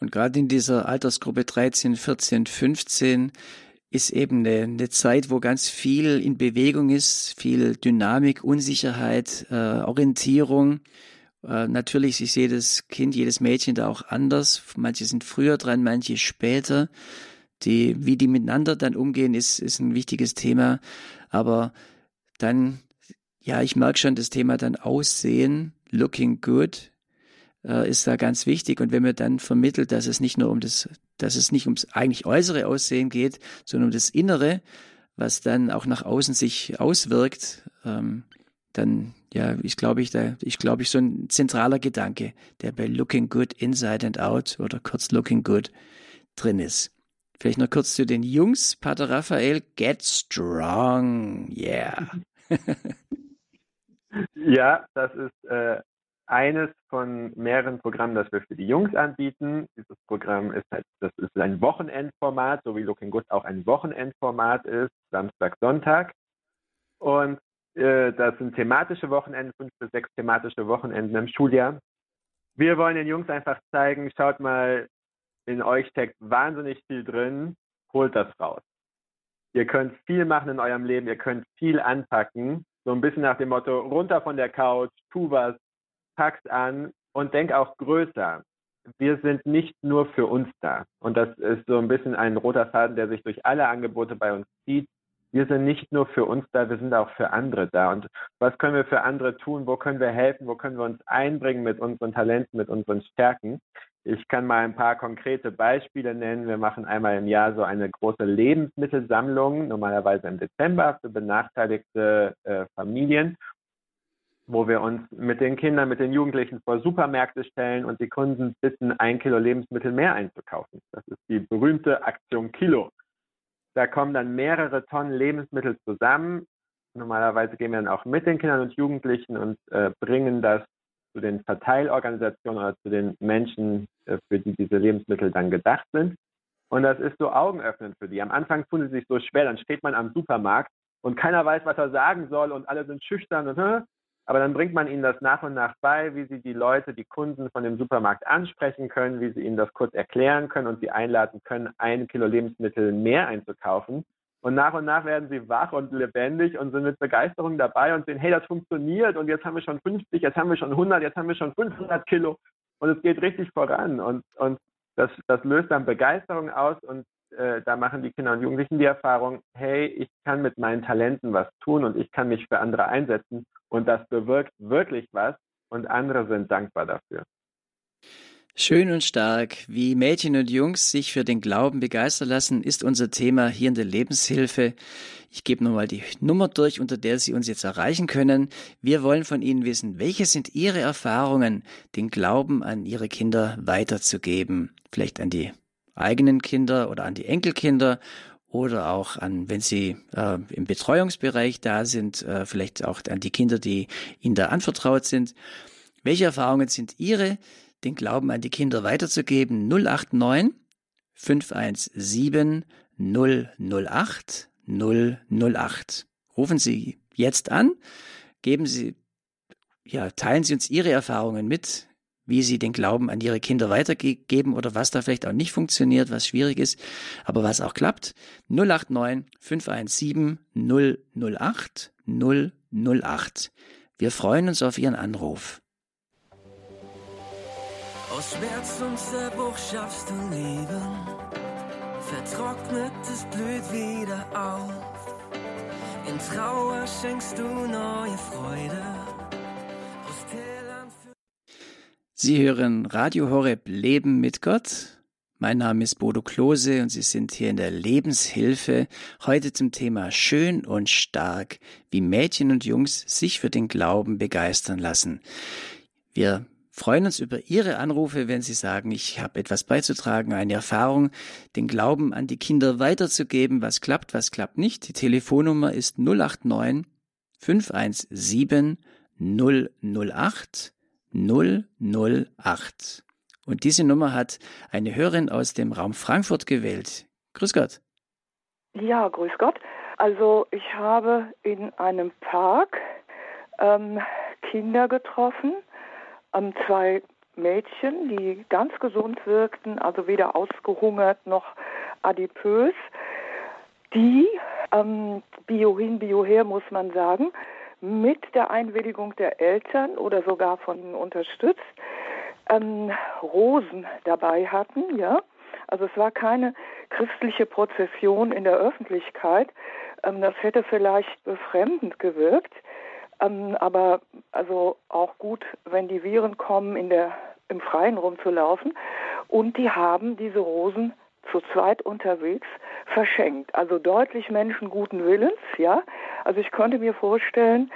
Und gerade in dieser Altersgruppe 13, 14, 15 ist eben eine, eine Zeit, wo ganz viel in Bewegung ist, viel Dynamik, Unsicherheit, äh, Orientierung. Äh, natürlich, ich sehe das Kind, jedes Mädchen da auch anders. Manche sind früher dran, manche später. Die, wie die miteinander dann umgehen, ist, ist ein wichtiges Thema. Aber dann, ja, ich merke schon das Thema dann Aussehen, looking good, äh, ist da ganz wichtig. Und wenn man dann vermittelt, dass es nicht nur um das, dass es nicht ums eigentlich äußere Aussehen geht, sondern um das Innere, was dann auch nach außen sich auswirkt, ähm, dann ja, ich glaube ich, da, ich glaube ich so ein zentraler Gedanke, der bei Looking Good Inside and Out oder kurz Looking Good drin ist. Vielleicht noch kurz zu den Jungs, Pater Raphael, get strong, yeah. ja, das ist äh, eines von mehreren Programmen, das wir für die Jungs anbieten. Dieses Programm ist halt, das ist ein Wochenendformat, so wie Looking Good auch ein Wochenendformat ist, Samstag, Sonntag. Und äh, das sind thematische Wochenenden, fünf bis sechs thematische Wochenenden im Schuljahr. Wir wollen den Jungs einfach zeigen, schaut mal, in euch steckt wahnsinnig viel drin, holt das raus. Ihr könnt viel machen in eurem Leben, ihr könnt viel anpacken. So ein bisschen nach dem Motto, runter von der Couch, tu was, pack's an und denk auch größer. Wir sind nicht nur für uns da. Und das ist so ein bisschen ein roter Faden, der sich durch alle Angebote bei uns zieht. Wir sind nicht nur für uns da, wir sind auch für andere da. Und was können wir für andere tun? Wo können wir helfen? Wo können wir uns einbringen mit unseren Talenten, mit unseren Stärken? Ich kann mal ein paar konkrete Beispiele nennen. Wir machen einmal im Jahr so eine große Lebensmittelsammlung, normalerweise im Dezember für benachteiligte äh, Familien, wo wir uns mit den Kindern, mit den Jugendlichen vor Supermärkte stellen und die Kunden bitten, ein Kilo Lebensmittel mehr einzukaufen. Das ist die berühmte Aktion Kilo. Da kommen dann mehrere Tonnen Lebensmittel zusammen. Normalerweise gehen wir dann auch mit den Kindern und Jugendlichen und äh, bringen das zu den Verteilorganisationen oder zu den Menschen, äh, für die diese Lebensmittel dann gedacht sind. Und das ist so augenöffnend für die. Am Anfang tun sie sich so schwer, dann steht man am Supermarkt und keiner weiß, was er sagen soll und alle sind schüchtern und aber dann bringt man ihnen das nach und nach bei, wie sie die Leute, die Kunden von dem Supermarkt ansprechen können, wie sie ihnen das kurz erklären können und sie einladen können, ein Kilo Lebensmittel mehr einzukaufen. Und nach und nach werden sie wach und lebendig und sind mit Begeisterung dabei und sehen, hey, das funktioniert und jetzt haben wir schon 50, jetzt haben wir schon 100, jetzt haben wir schon 500 Kilo und es geht richtig voran und, und das, das löst dann Begeisterung aus und äh, da machen die Kinder und Jugendlichen die Erfahrung, hey, ich kann mit meinen Talenten was tun und ich kann mich für andere einsetzen und das bewirkt wirklich was und andere sind dankbar dafür. Schön und stark, wie Mädchen und Jungs sich für den Glauben begeistern lassen, ist unser Thema hier in der Lebenshilfe. Ich gebe nochmal die Nummer durch, unter der Sie uns jetzt erreichen können. Wir wollen von Ihnen wissen, welche sind Ihre Erfahrungen, den Glauben an Ihre Kinder weiterzugeben. Vielleicht an die eigenen Kinder oder an die Enkelkinder oder auch an, wenn Sie äh, im Betreuungsbereich da sind, äh, vielleicht auch an die Kinder, die Ihnen da anvertraut sind. Welche Erfahrungen sind Ihre? den Glauben an die Kinder weiterzugeben. 089 517 008 008. Rufen Sie jetzt an, geben Sie, ja, teilen Sie uns Ihre Erfahrungen mit, wie Sie den Glauben an Ihre Kinder weitergeben oder was da vielleicht auch nicht funktioniert, was schwierig ist, aber was auch klappt. 089 517 008 008. Wir freuen uns auf Ihren Anruf. Aus Schmerz und Zerbruch schaffst du Leben, vertrocknetes blüht wieder auf. In Trauer schenkst du neue Freude. Sie hören Radio Horeb Leben mit Gott. Mein Name ist Bodo Klose und Sie sind hier in der Lebenshilfe. Heute zum Thema Schön und Stark, wie Mädchen und Jungs sich für den Glauben begeistern lassen. Wir freuen uns über Ihre Anrufe, wenn Sie sagen, ich habe etwas beizutragen, eine Erfahrung, den Glauben an die Kinder weiterzugeben, was klappt, was klappt nicht. Die Telefonnummer ist 089 517 008 008. Und diese Nummer hat eine Hörerin aus dem Raum Frankfurt gewählt. Grüß Gott. Ja, grüß Gott. Also ich habe in einem Park ähm, Kinder getroffen, ähm, zwei Mädchen, die ganz gesund wirkten, also weder ausgehungert noch adipös, die ähm, Bio hin, Bio her, muss man sagen, mit der Einwilligung der Eltern oder sogar von unterstützt, ähm, Rosen dabei hatten, ja. Also es war keine christliche Prozession in der Öffentlichkeit. Ähm, das hätte vielleicht befremdend gewirkt. Ähm, aber also auch gut, wenn die Viren kommen, in der, im Freien rumzulaufen. Und die haben diese Rosen zu zweit unterwegs verschenkt. Also deutlich Menschen guten Willens, ja. Also ich könnte mir vorstellen,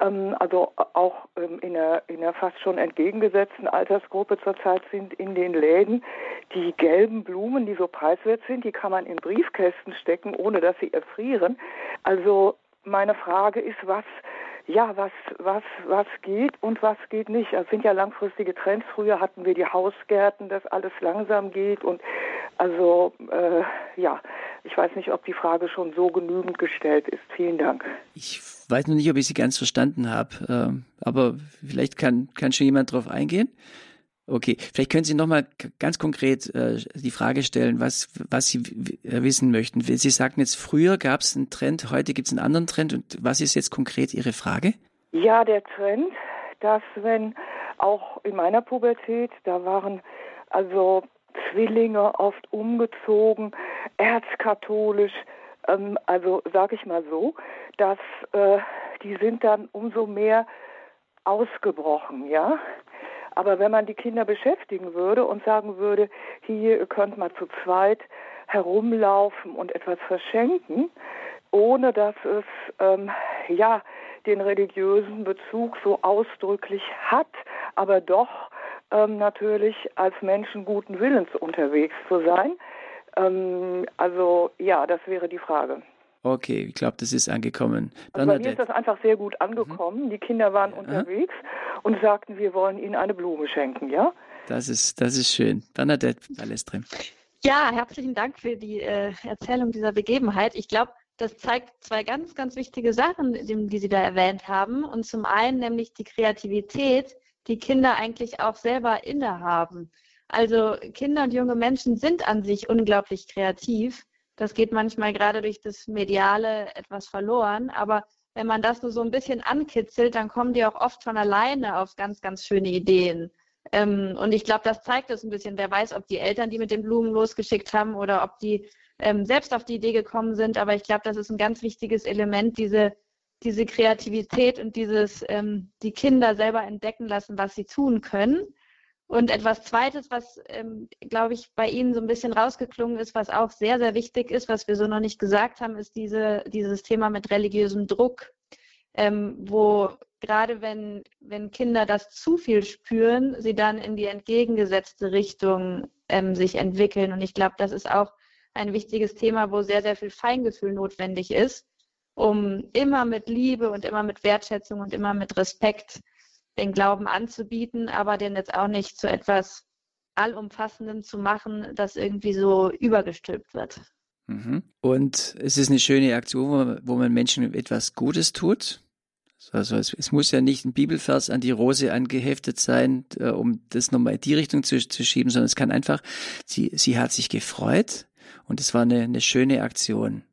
ähm, also auch ähm, in, einer, in einer fast schon entgegengesetzten Altersgruppe zurzeit sind in den Läden die gelben Blumen, die so preiswert sind, die kann man in Briefkästen stecken, ohne dass sie erfrieren. Also meine Frage ist, was ja, was, was, was geht und was geht nicht. Es sind ja langfristige Trends. Früher hatten wir die Hausgärten, dass alles langsam geht und also äh, ja, ich weiß nicht, ob die Frage schon so genügend gestellt ist. Vielen Dank. Ich weiß noch nicht, ob ich sie ganz verstanden habe, ähm, aber vielleicht kann, kann schon jemand darauf eingehen. Okay, vielleicht können Sie noch mal ganz konkret äh, die Frage stellen, was, was Sie äh, wissen möchten. Sie sagten jetzt, früher gab es einen Trend, heute gibt es einen anderen Trend. Und was ist jetzt konkret Ihre Frage? Ja, der Trend, dass wenn auch in meiner Pubertät, da waren also Zwillinge oft umgezogen, erzkatholisch, ähm, also sage ich mal so, dass äh, die sind dann umso mehr ausgebrochen, ja. Aber wenn man die Kinder beschäftigen würde und sagen würde, hier, ihr könnt mal zu zweit herumlaufen und etwas verschenken, ohne dass es ähm, ja den religiösen Bezug so ausdrücklich hat, aber doch ähm, natürlich als Menschen guten Willens unterwegs zu sein. Ähm, also ja, das wäre die Frage. Okay, ich glaube, das ist angekommen. Also bei mir ist das einfach sehr gut angekommen. Mhm. Die Kinder waren ja. unterwegs und sagten, wir wollen ihnen eine Blume schenken, ja? Das ist, das ist schön. Bernadette Balestre. Ja, herzlichen Dank für die äh, Erzählung dieser Begebenheit. Ich glaube, das zeigt zwei ganz, ganz wichtige Sachen, die Sie da erwähnt haben. Und zum einen nämlich die Kreativität, die Kinder eigentlich auch selber innehaben. Also Kinder und junge Menschen sind an sich unglaublich kreativ. Das geht manchmal gerade durch das Mediale etwas verloren, aber wenn man das nur so ein bisschen ankitzelt, dann kommen die auch oft von alleine auf ganz, ganz schöne Ideen. Ähm, und ich glaube, das zeigt es ein bisschen. Wer weiß, ob die Eltern die mit den Blumen losgeschickt haben oder ob die ähm, selbst auf die Idee gekommen sind. Aber ich glaube, das ist ein ganz wichtiges Element, diese, diese Kreativität und dieses, ähm, die Kinder selber entdecken lassen, was sie tun können. Und etwas Zweites, was, ähm, glaube ich, bei Ihnen so ein bisschen rausgeklungen ist, was auch sehr, sehr wichtig ist, was wir so noch nicht gesagt haben, ist diese, dieses Thema mit religiösem Druck, ähm, wo gerade wenn, wenn Kinder das zu viel spüren, sie dann in die entgegengesetzte Richtung ähm, sich entwickeln. Und ich glaube, das ist auch ein wichtiges Thema, wo sehr, sehr viel Feingefühl notwendig ist, um immer mit Liebe und immer mit Wertschätzung und immer mit Respekt den Glauben anzubieten, aber den jetzt auch nicht zu etwas Allumfassendem zu machen, das irgendwie so übergestülpt wird. Mhm. Und es ist eine schöne Aktion, wo man, Menschen etwas Gutes tut. Also es, es, muss ja nicht ein Bibelvers an die Rose angeheftet sein, äh, um das nochmal in die Richtung zu, zu, schieben, sondern es kann einfach, sie, sie hat sich gefreut und es war eine, eine schöne Aktion.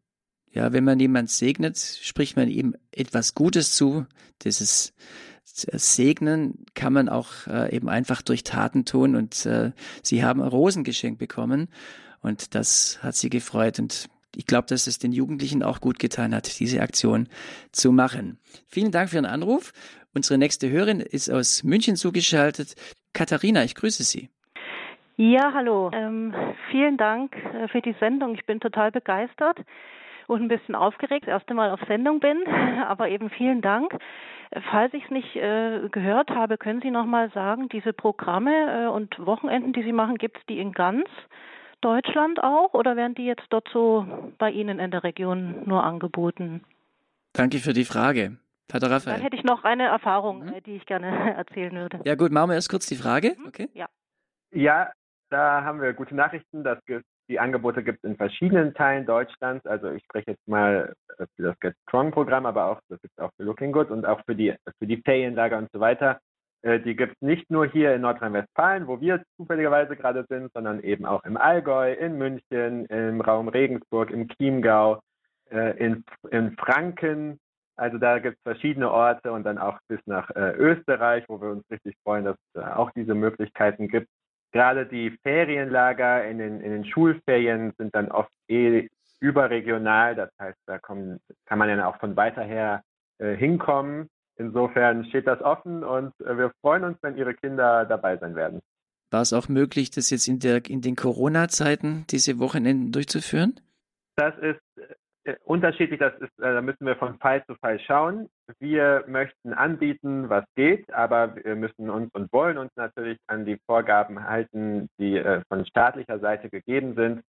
Ja, wenn man jemand segnet, spricht man ihm etwas Gutes zu. Ist, segnen kann man auch äh, eben einfach durch Taten tun und äh, sie haben ein Rosengeschenk bekommen und das hat sie gefreut und ich glaube, dass es den Jugendlichen auch gut getan hat, diese Aktion zu machen. Vielen Dank für Ihren Anruf. Unsere nächste Hörerin ist aus München zugeschaltet. Katharina, ich grüße Sie. Ja, hallo. Ähm, vielen Dank äh, für die Sendung. Ich bin total begeistert und ein bisschen aufgeregt, das erste Mal auf Sendung bin, aber eben vielen Dank. Falls ich es nicht äh, gehört habe, können Sie noch mal sagen, diese Programme äh, und Wochenenden, die Sie machen, gibt es die in ganz Deutschland auch oder werden die jetzt dort so bei Ihnen in der Region nur angeboten? Danke für die Frage. Pater Raphael. Dann hätte ich noch eine Erfahrung, mhm. Äh, die ich gerne erzählen würde. Ja gut, machen wir erst kurz die Frage. Mhm. Okay. Ja. Ja, da haben wir gute Nachrichten. Das die Angebote gibt es in verschiedenen Teilen Deutschlands. Also ich spreche jetzt mal äh, für das Get Strong Programm, aber auch das gibt es auch für Looking Good und auch für die für die Ferienlager und so weiter. Äh, die gibt es nicht nur hier in Nordrhein-Westfalen, wo wir zufälligerweise gerade sind, sondern eben auch im Allgäu, in München, im Raum Regensburg, im Chiemgau, äh, in, in Franken. Also da gibt es verschiedene Orte und dann auch bis nach Österreich, wo wir uns richtig freuen, dass es auch diese Möglichkeiten gibt gerade die Ferienlager in den, in den Schulferien sind dann oft eh überregional. Das heißt, da kommen, kann man dann auch von weiter her äh, hinkommen. Insofern steht das offen und äh, wir freuen uns, wenn Ihre Kinder dabei sein werden. War es auch möglich, das jetzt in, der, in den Corona-Zeiten diese Wochenenden durchzuführen? Das ist unterschiedlich, das ist, äh, da müssen wir von Fall zu Fall schauen. Wir möchten anbieten, was geht, aber wir müssen uns und wollen uns natürlich an die Vorgaben halten, die äh, von staatlicher Seite gegeben sind.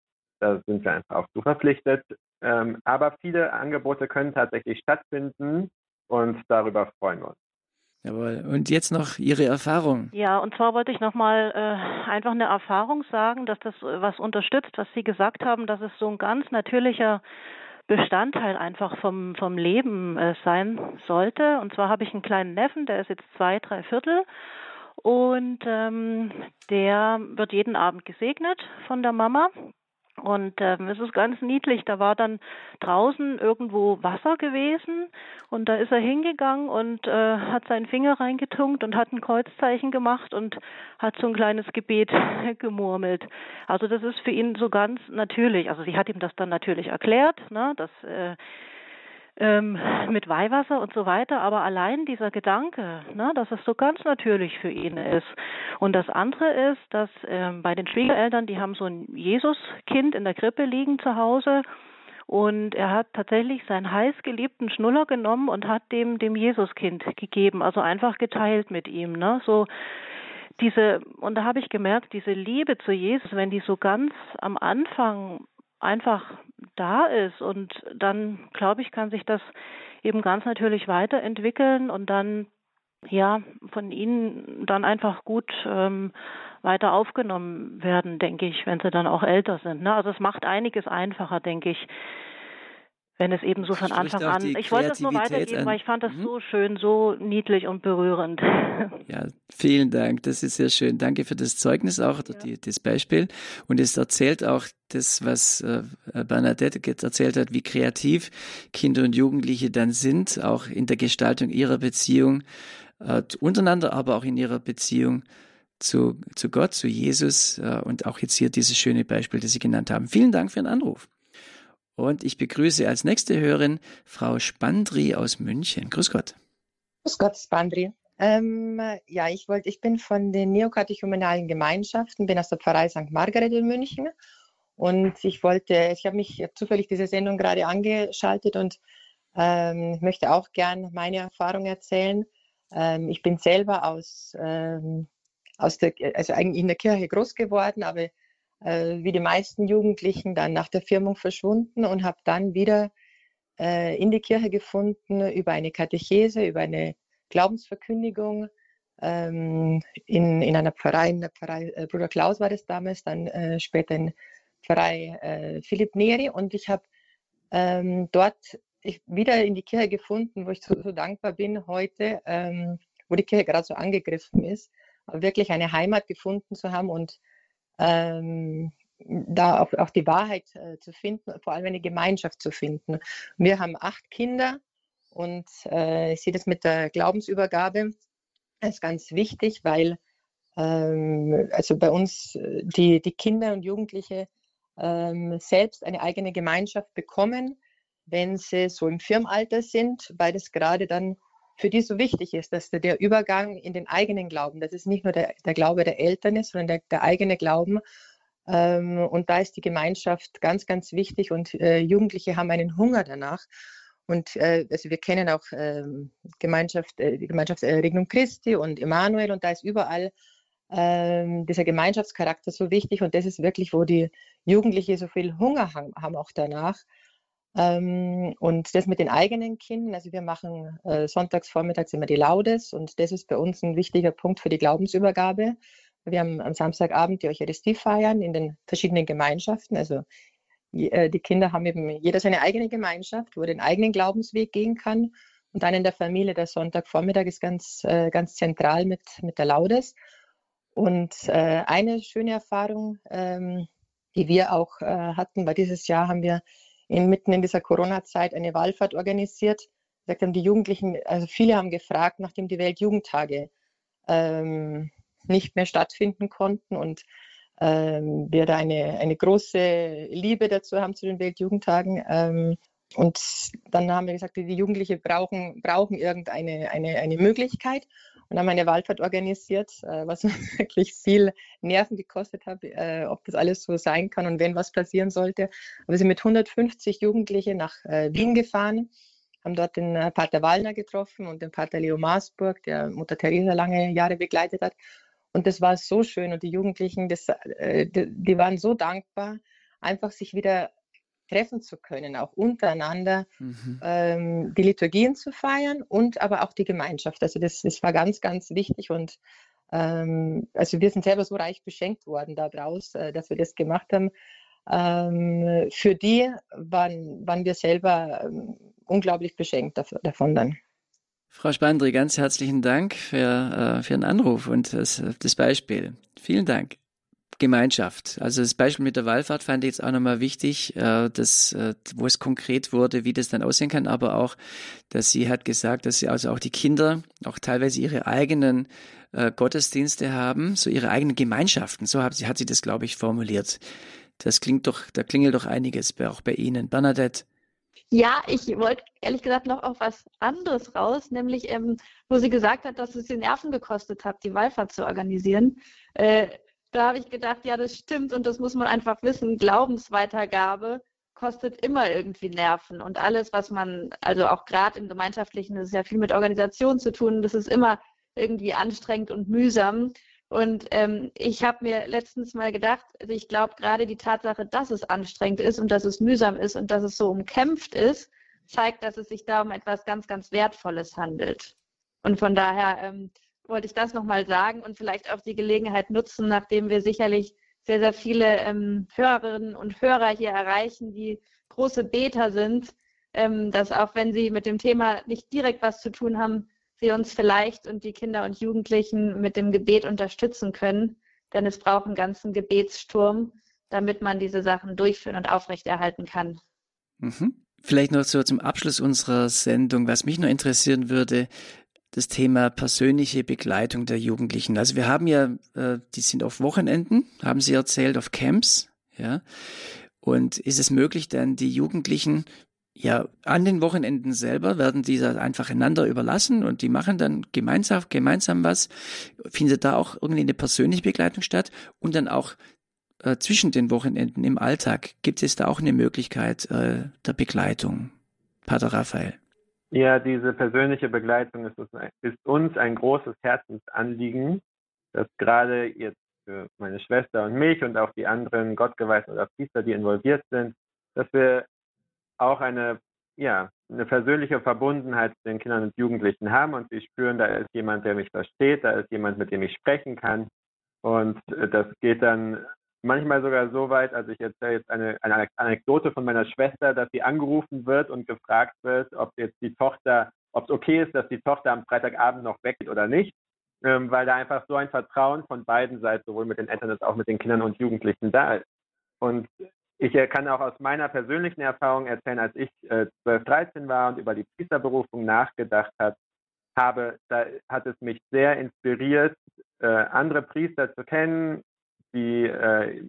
Da sind wir einfach auch zu verpflichtet. Ähm, aber viele Angebote können tatsächlich stattfinden. und darüber freuen wir uns. Jawohl. Und jetzt noch Ihre Erfahrung. Ja, und zwar wollte ich nochmal äh, einfach eine Erfahrung sagen, dass das äh, was unterstützt, was Sie gesagt haben, dass es so ein ganz natürlicher Bestandteil einfach vom, vom Leben äh, sein sollte. Und zwar habe ich einen kleinen Neffen, der ist jetzt zwei, drei Viertel. Und ähm, der wird jeden Abend gesegnet von der Mama. Und ähm, es ist ganz niedlich. Da war dann draußen irgendwo Wasser gewesen und da ist er hingegangen und äh, hat seinen Finger reingetunkt und hat ein Kreuzzeichen gemacht und hat so ein kleines Gebet gemurmelt. Also das ist für ihn so ganz natürlich. Also sie hat ihm das dann natürlich erklärt, ne, dass äh, ähm, mit Weihwasser und so weiter, aber allein dieser Gedanke, ne, dass es so ganz natürlich für ihn ist. Und das andere ist, dass ähm, bei den Schwiegereltern, die haben so ein Jesuskind in der Krippe liegen zu Hause. Und er hat tatsächlich seinen heißgeliebten Schnuller genommen und hat dem dem Jesuskind gegeben, also einfach geteilt mit ihm, ne, so diese und da habe ich gemerkt, diese Liebe zu Jesus, wenn die so ganz am Anfang einfach da ist. Und dann, glaube ich, kann sich das eben ganz natürlich weiterentwickeln und dann ja von ihnen dann einfach gut ähm, weiter aufgenommen werden, denke ich, wenn sie dann auch älter sind. Ne? Also es macht einiges einfacher, denke ich, wenn es eben so von Anfang an. Ich wollte es nur weitergeben, an. weil ich fand das mhm. so schön, so niedlich und berührend. Ja, vielen Dank. Das ist sehr schön. Danke für das Zeugnis auch, ja. die, das Beispiel. Und es erzählt auch das, was äh, Bernadette erzählt hat, wie kreativ Kinder und Jugendliche dann sind, auch in der Gestaltung ihrer Beziehung äh, untereinander, aber auch in ihrer Beziehung zu, zu Gott, zu Jesus äh, und auch jetzt hier dieses schöne Beispiel, das Sie genannt haben. Vielen Dank für den Anruf. Und ich begrüße als nächste Hörerin Frau Spandri aus München. Grüß Gott. Grüß Gott, Spandri. Ähm, ja, ich wollte, ich bin von den neokatechumenalen Gemeinschaften, bin aus der Pfarrei St. Margaret in München und ich wollte, ich habe mich zufällig diese Sendung gerade angeschaltet und ähm, möchte auch gern meine Erfahrung erzählen. Ähm, ich bin selber aus, ähm, aus der, also eigentlich in der Kirche groß geworden, aber äh, wie die meisten Jugendlichen dann nach der Firmung verschwunden und habe dann wieder äh, in die Kirche gefunden über eine Katechese, über eine Glaubensverkündigung. Ähm, in, in einer Pfarrei, in der Pfarrei äh, Bruder Klaus war das damals, dann äh, später in Pfarrei äh, Philipp Neri. Und ich habe ähm, dort ich wieder in die Kirche gefunden, wo ich so, so dankbar bin heute, ähm, wo die Kirche gerade so angegriffen ist, wirklich eine Heimat gefunden zu haben und ähm, da auch, auch die Wahrheit äh, zu finden, vor allem eine Gemeinschaft zu finden. Wir haben acht Kinder und äh, ich sehe das mit der Glaubensübergabe als ganz wichtig, weil ähm, also bei uns äh, die, die Kinder und Jugendliche ähm, selbst eine eigene Gemeinschaft bekommen, wenn sie so im Firmenalter sind, weil das gerade dann für die so wichtig ist, dass der Übergang in den eigenen Glauben, dass es nicht nur der, der Glaube der Eltern ist, sondern der, der eigene Glauben. Ähm, und da ist die Gemeinschaft ganz, ganz wichtig und äh, Jugendliche haben einen Hunger danach. Und äh, also wir kennen auch ähm, Gemeinschaft, äh, die Gemeinschaftsregnung Christi und Emanuel und da ist überall ähm, dieser Gemeinschaftscharakter so wichtig und das ist wirklich, wo die Jugendliche so viel Hunger haben, haben auch danach. Ähm, und das mit den eigenen Kindern, also wir machen äh, sonntags vormittags immer die Laudes und das ist bei uns ein wichtiger Punkt für die Glaubensübergabe. Wir haben am Samstagabend die Eucharistie feiern in den verschiedenen Gemeinschaften. Also äh, die Kinder haben eben jeder seine eigene Gemeinschaft, wo er den eigenen Glaubensweg gehen kann. Und dann in der Familie der Sonntagvormittag ist ganz, äh, ganz zentral mit, mit der Laudes. Und äh, eine schöne Erfahrung, ähm, die wir auch hatten, war dieses Jahr haben wir in, mitten in dieser Corona-Zeit eine Wallfahrt organisiert. Gesagt haben die Jugendlichen, also viele haben gefragt, nachdem die Weltjugendtage ähm, nicht mehr stattfinden konnten und ähm, wir da eine, eine große Liebe dazu haben zu den Weltjugendtagen. Ähm, und dann haben wir gesagt, die Jugendlichen brauchen, brauchen irgendeine eine, eine Möglichkeit und haben eine Wallfahrt organisiert, äh, was wirklich viel Nerven gekostet hat, äh, ob das alles so sein kann und wenn was passieren sollte. Aber wir sind mit 150 Jugendlichen nach äh, Wien gefahren, haben dort den Pater Wallner getroffen und den Pater Leo Maasburg, der Mutter Teresa lange Jahre begleitet hat. Und das war so schön und die Jugendlichen, das, die waren so dankbar, einfach sich wieder treffen zu können, auch untereinander mhm. ähm, die Liturgien zu feiern und aber auch die Gemeinschaft. Also das, das war ganz, ganz wichtig und ähm, also wir sind selber so reich beschenkt worden daraus, äh, dass wir das gemacht haben. Ähm, für die waren, waren wir selber ähm, unglaublich beschenkt davon dann. Frau Spandri, ganz herzlichen Dank für, äh, für Ihren Anruf und das, das Beispiel. Vielen Dank. Gemeinschaft. Also das Beispiel mit der Wallfahrt fand ich jetzt auch nochmal wichtig, äh, dass, äh, wo es konkret wurde, wie das dann aussehen kann, aber auch, dass sie hat gesagt, dass sie also auch die Kinder auch teilweise ihre eigenen äh, Gottesdienste haben, so ihre eigenen Gemeinschaften. So hat sie, hat sie das, glaube ich, formuliert. Das klingt doch, da klingelt doch einiges, auch bei Ihnen. Bernadette. Ja, ich wollte ehrlich gesagt noch auf was anderes raus, nämlich ähm, wo sie gesagt hat, dass es sie Nerven gekostet hat, die Wallfahrt zu organisieren. Äh, da habe ich gedacht, ja, das stimmt und das muss man einfach wissen. Glaubensweitergabe kostet immer irgendwie Nerven und alles, was man, also auch gerade im Gemeinschaftlichen, das ist ja viel mit Organisation zu tun, das ist immer irgendwie anstrengend und mühsam. Und ähm, ich habe mir letztens mal gedacht, also ich glaube gerade die Tatsache, dass es anstrengend ist und dass es mühsam ist und dass es so umkämpft ist, zeigt, dass es sich da um etwas ganz, ganz Wertvolles handelt. Und von daher ähm, wollte ich das nochmal sagen und vielleicht auch die Gelegenheit nutzen, nachdem wir sicherlich sehr, sehr viele ähm, Hörerinnen und Hörer hier erreichen, die große Beter sind, ähm, dass auch wenn sie mit dem Thema nicht direkt was zu tun haben, sie uns vielleicht und die Kinder und Jugendlichen mit dem Gebet unterstützen können. Denn es braucht einen ganzen Gebetssturm, damit man diese Sachen durchführen und aufrechterhalten kann. Mhm. Vielleicht noch so zum Abschluss unserer Sendung, was mich noch interessieren würde, das Thema persönliche Begleitung der Jugendlichen. Also wir haben ja, äh, die sind auf Wochenenden, haben Sie erzählt, auf Camps, ja. Und ist es möglich, dann die Jugendlichen ja, an den Wochenenden selber werden die da einfach einander überlassen und die machen dann gemeinsam, gemeinsam was. Findet da auch irgendwie eine persönliche Begleitung statt und dann auch äh, zwischen den Wochenenden im Alltag gibt es da auch eine Möglichkeit äh, der Begleitung. Pater Raphael. Ja, diese persönliche Begleitung ist, ist uns ein großes Herzensanliegen, dass gerade jetzt für meine Schwester und mich und auch die anderen Gottgeweihten oder Priester, die involviert sind, dass wir auch eine, ja, eine persönliche Verbundenheit zu den Kindern und Jugendlichen haben und sie spüren, da ist jemand, der mich versteht, da ist jemand, mit dem ich sprechen kann. Und äh, das geht dann manchmal sogar so weit, also ich erzähle jetzt eine, eine Anekdote von meiner Schwester, dass sie angerufen wird und gefragt wird, ob jetzt die Tochter, ob es okay ist, dass die Tochter am Freitagabend noch weggeht oder nicht, ähm, weil da einfach so ein Vertrauen von beiden Seiten, sowohl mit den Eltern als auch mit den Kindern und Jugendlichen da ist. Und ich kann auch aus meiner persönlichen Erfahrung erzählen, als ich äh, 12, 13 war und über die Priesterberufung nachgedacht hat, habe, da hat es mich sehr inspiriert, äh, andere Priester zu kennen, die äh,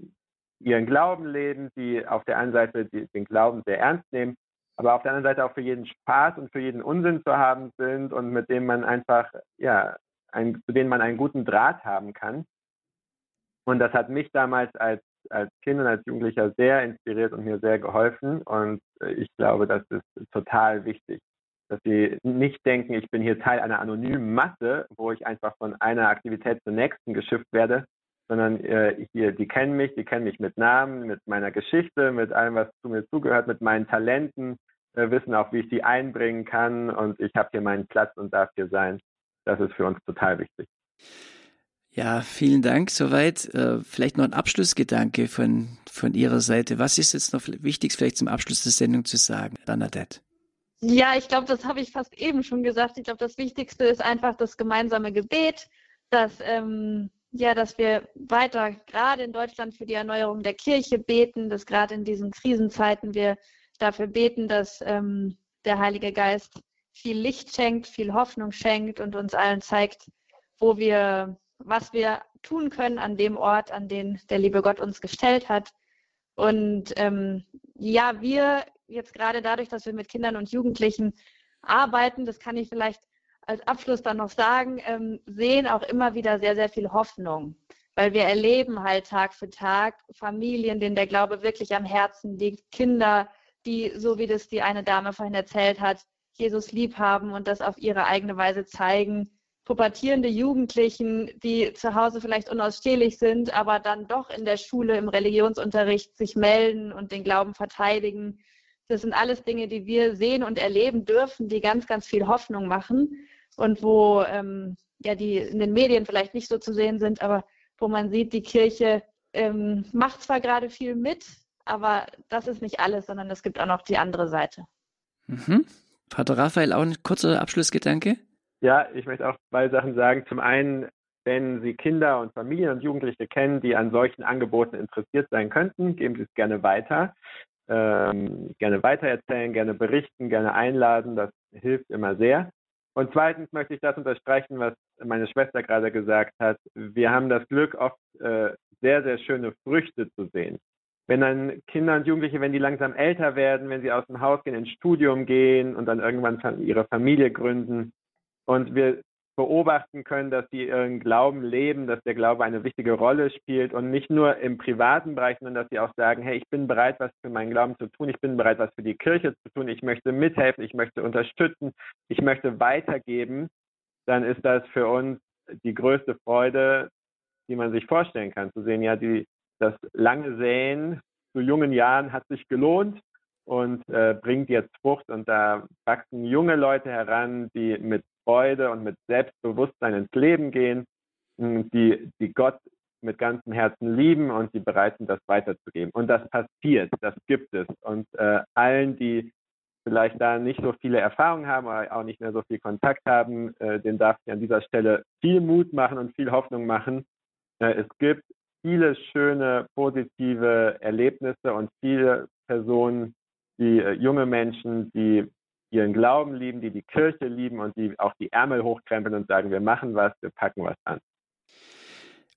ihren Glauben leben, die auf der einen Seite die, den Glauben sehr ernst nehmen, aber auf der anderen Seite auch für jeden Spaß und für jeden Unsinn zu haben sind und mit dem man einfach, ja, ein, zu denen man einen guten Draht haben kann. Und das hat mich damals als als Kind und als Jugendlicher sehr inspiriert und mir sehr geholfen. Und äh, ich glaube, das ist total wichtig, dass sie nicht denken, ich bin hier Teil einer anonymen Masse, wo ich einfach von einer Aktivität zur nächsten geschifft werde, sondern äh, hier, die kennen mich, die kennen mich mit Namen, mit meiner Geschichte, mit allem, was zu mir zugehört, mit meinen Talenten, äh, wissen auch, wie ich sie einbringen kann und ich habe hier meinen Platz und darf hier sein. Das ist für uns total wichtig. Ja, vielen Dank soweit. Äh, vielleicht noch ein Abschlussgedanke von, von Ihrer Seite. Was ist jetzt noch wichtig, vielleicht zum Abschluss der Sendung zu sagen, Bernadette? Ja, ich glaube, das habe ich fast eben schon gesagt. Ich glaube, das Wichtigste ist einfach das gemeinsame Gebet, dass, ähm, ja, dass wir weiter gerade in Deutschland für die Erneuerung der Kirche beten, dass gerade in diesen Krisenzeiten wir dafür beten, dass ähm, der Heilige Geist viel Licht schenkt, viel Hoffnung schenkt und uns allen zeigt, wo wir was wir tun können an dem Ort, an den der liebe Gott uns gestellt hat. Und ähm, ja, wir jetzt gerade dadurch, dass wir mit Kindern und Jugendlichen arbeiten, das kann ich vielleicht als Abschluss dann noch sagen, ähm, sehen auch immer wieder sehr, sehr viel Hoffnung. Weil wir erleben halt Tag für Tag Familien, denen der Glaube wirklich am Herzen liegt, Kinder, die, so wie das die eine Dame vorhin erzählt hat, Jesus lieb haben und das auf ihre eigene Weise zeigen pubertierende Jugendlichen, die zu Hause vielleicht unausstehlich sind, aber dann doch in der Schule im Religionsunterricht sich melden und den Glauben verteidigen. Das sind alles Dinge, die wir sehen und erleben dürfen, die ganz, ganz viel Hoffnung machen und wo ähm, ja die in den Medien vielleicht nicht so zu sehen sind, aber wo man sieht, die Kirche ähm, macht zwar gerade viel mit, aber das ist nicht alles, sondern es gibt auch noch die andere Seite. Mhm. Pater Raphael, auch ein kurzer Abschlussgedanke? Ja, ich möchte auch zwei Sachen sagen. Zum einen, wenn Sie Kinder und Familien und Jugendliche kennen, die an solchen Angeboten interessiert sein könnten, geben Sie es gerne weiter. Ähm, gerne weitererzählen, gerne berichten, gerne einladen. Das hilft immer sehr. Und zweitens möchte ich das unterstreichen, was meine Schwester gerade gesagt hat. Wir haben das Glück, oft äh, sehr, sehr schöne Früchte zu sehen wenn dann Kinder und Jugendliche, wenn die langsam älter werden, wenn sie aus dem Haus gehen, ins Studium gehen und dann irgendwann ihre Familie gründen und wir beobachten können, dass sie ihren Glauben leben, dass der Glaube eine wichtige Rolle spielt und nicht nur im privaten Bereich, sondern dass sie auch sagen, hey, ich bin bereit, was für meinen Glauben zu tun, ich bin bereit, was für die Kirche zu tun, ich möchte mithelfen, ich möchte unterstützen, ich möchte weitergeben, dann ist das für uns die größte Freude, die man sich vorstellen kann, zu sehen, ja, die das lange Säen zu jungen Jahren hat sich gelohnt und äh, bringt jetzt Frucht. Und da wachsen junge Leute heran, die mit Freude und mit Selbstbewusstsein ins Leben gehen, die, die Gott mit ganzem Herzen lieben und die bereit sind, das weiterzugeben. Und das passiert, das gibt es. Und äh, allen, die vielleicht da nicht so viele Erfahrungen haben oder auch nicht mehr so viel Kontakt haben, äh, denen darf ich an dieser Stelle viel Mut machen und viel Hoffnung machen. Äh, es gibt viele schöne, positive Erlebnisse und viele Personen, die äh, junge Menschen, die ihren Glauben lieben, die die Kirche lieben und die auch die Ärmel hochkrempeln und sagen, wir machen was, wir packen was an.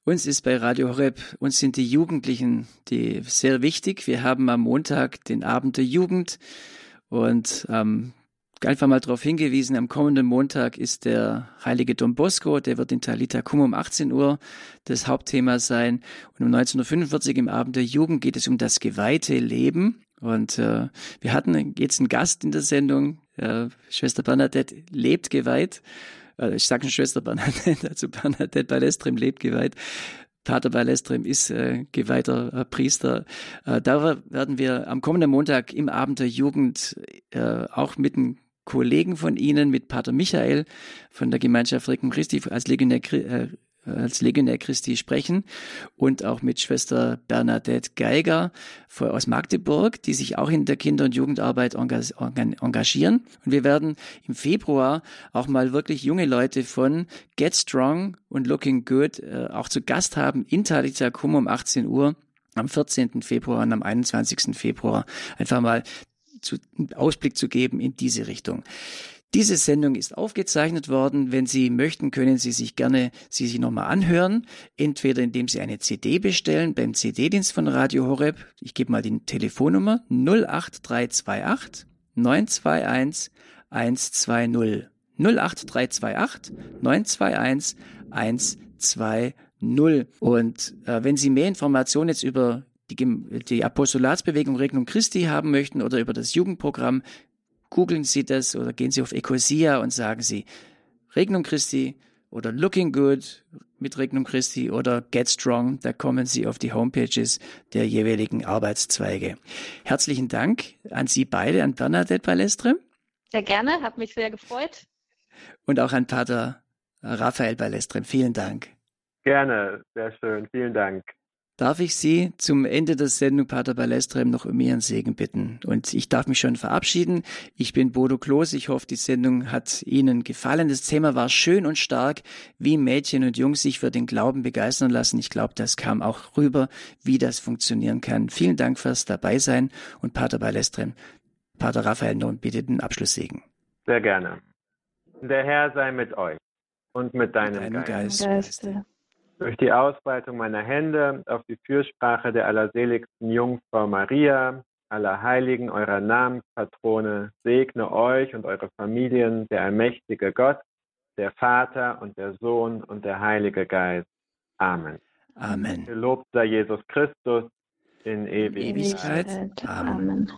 Uns ist bei Radio Horeb, uns sind die Jugendlichen die sehr wichtig. Wir haben am Montag den Abend der Jugend und am einfach mal darauf hingewiesen, am kommenden Montag ist der heilige Don Bosco, der wird in Talita Kum um 18 Uhr das Hauptthema sein. Und um 1945 im Abend der Jugend geht es um das geweihte Leben. Und äh, wir hatten jetzt einen Gast in der Sendung, äh, Schwester Bernadette lebt geweiht. Äh, ich sage schon Schwester Bernadette, also Bernadette Balestrim lebt geweiht. Pater Balestrim ist äh, geweihter äh, Priester. Äh, da werden wir am kommenden Montag im Abend der Jugend äh, auch mit einem Kollegen von Ihnen, mit Pater Michael von der Gemeinschaft Recken Christi als Legionär, äh, als Legionär Christi sprechen und auch mit Schwester Bernadette Geiger aus Magdeburg, die sich auch in der Kinder- und Jugendarbeit engagieren. Und wir werden im Februar auch mal wirklich junge Leute von Get Strong und Looking Good äh, auch zu Gast haben in Talitha Kum um 18 Uhr am 14. Februar und am 21. Februar einfach mal zu, einen Ausblick zu geben in diese Richtung. Diese Sendung ist aufgezeichnet worden. Wenn Sie möchten, können Sie sich gerne sie sich nochmal anhören. Entweder indem Sie eine CD bestellen beim CD-Dienst von Radio Horeb. Ich gebe mal die Telefonnummer 08328 921 120. 08328 921 120. Und äh, wenn Sie mehr Informationen jetzt über die, die Apostolatsbewegung Regnum Christi haben möchten oder über das Jugendprogramm, googeln Sie das oder gehen Sie auf Ecosia und sagen Sie Regnum Christi oder Looking Good mit Regnum Christi oder Get Strong, da kommen Sie auf die Homepages der jeweiligen Arbeitszweige. Herzlichen Dank an Sie beide, an Bernadette Balestre. Sehr gerne, hat mich sehr gefreut. Und auch an Pater Raphael Balestre. Vielen Dank. Gerne, sehr schön, vielen Dank. Darf ich Sie zum Ende der Sendung, Pater Balestrem, noch um Ihren Segen bitten? Und ich darf mich schon verabschieden. Ich bin Bodo Kloß. Ich hoffe, die Sendung hat Ihnen gefallen. Das Thema war schön und stark, wie Mädchen und Jungs sich für den Glauben begeistern lassen. Ich glaube, das kam auch rüber, wie das funktionieren kann. Vielen Dank fürs Dabeisein und Pater Balestrem. Pater Raphael, nun bitte den Abschlusssegen. Sehr gerne. Der Herr sei mit euch und mit deinem, mit deinem Geist. Geist durch die Ausbreitung meiner Hände auf die Fürsprache der allerseligsten Jungfrau Maria, aller Heiligen, eurer Namenspatrone, segne euch und eure Familien der allmächtige Gott, der Vater und der Sohn und der Heilige Geist. Amen. Amen. Gelobt sei Jesus Christus in Ewigkeit. Ewigkeit. Amen. Amen.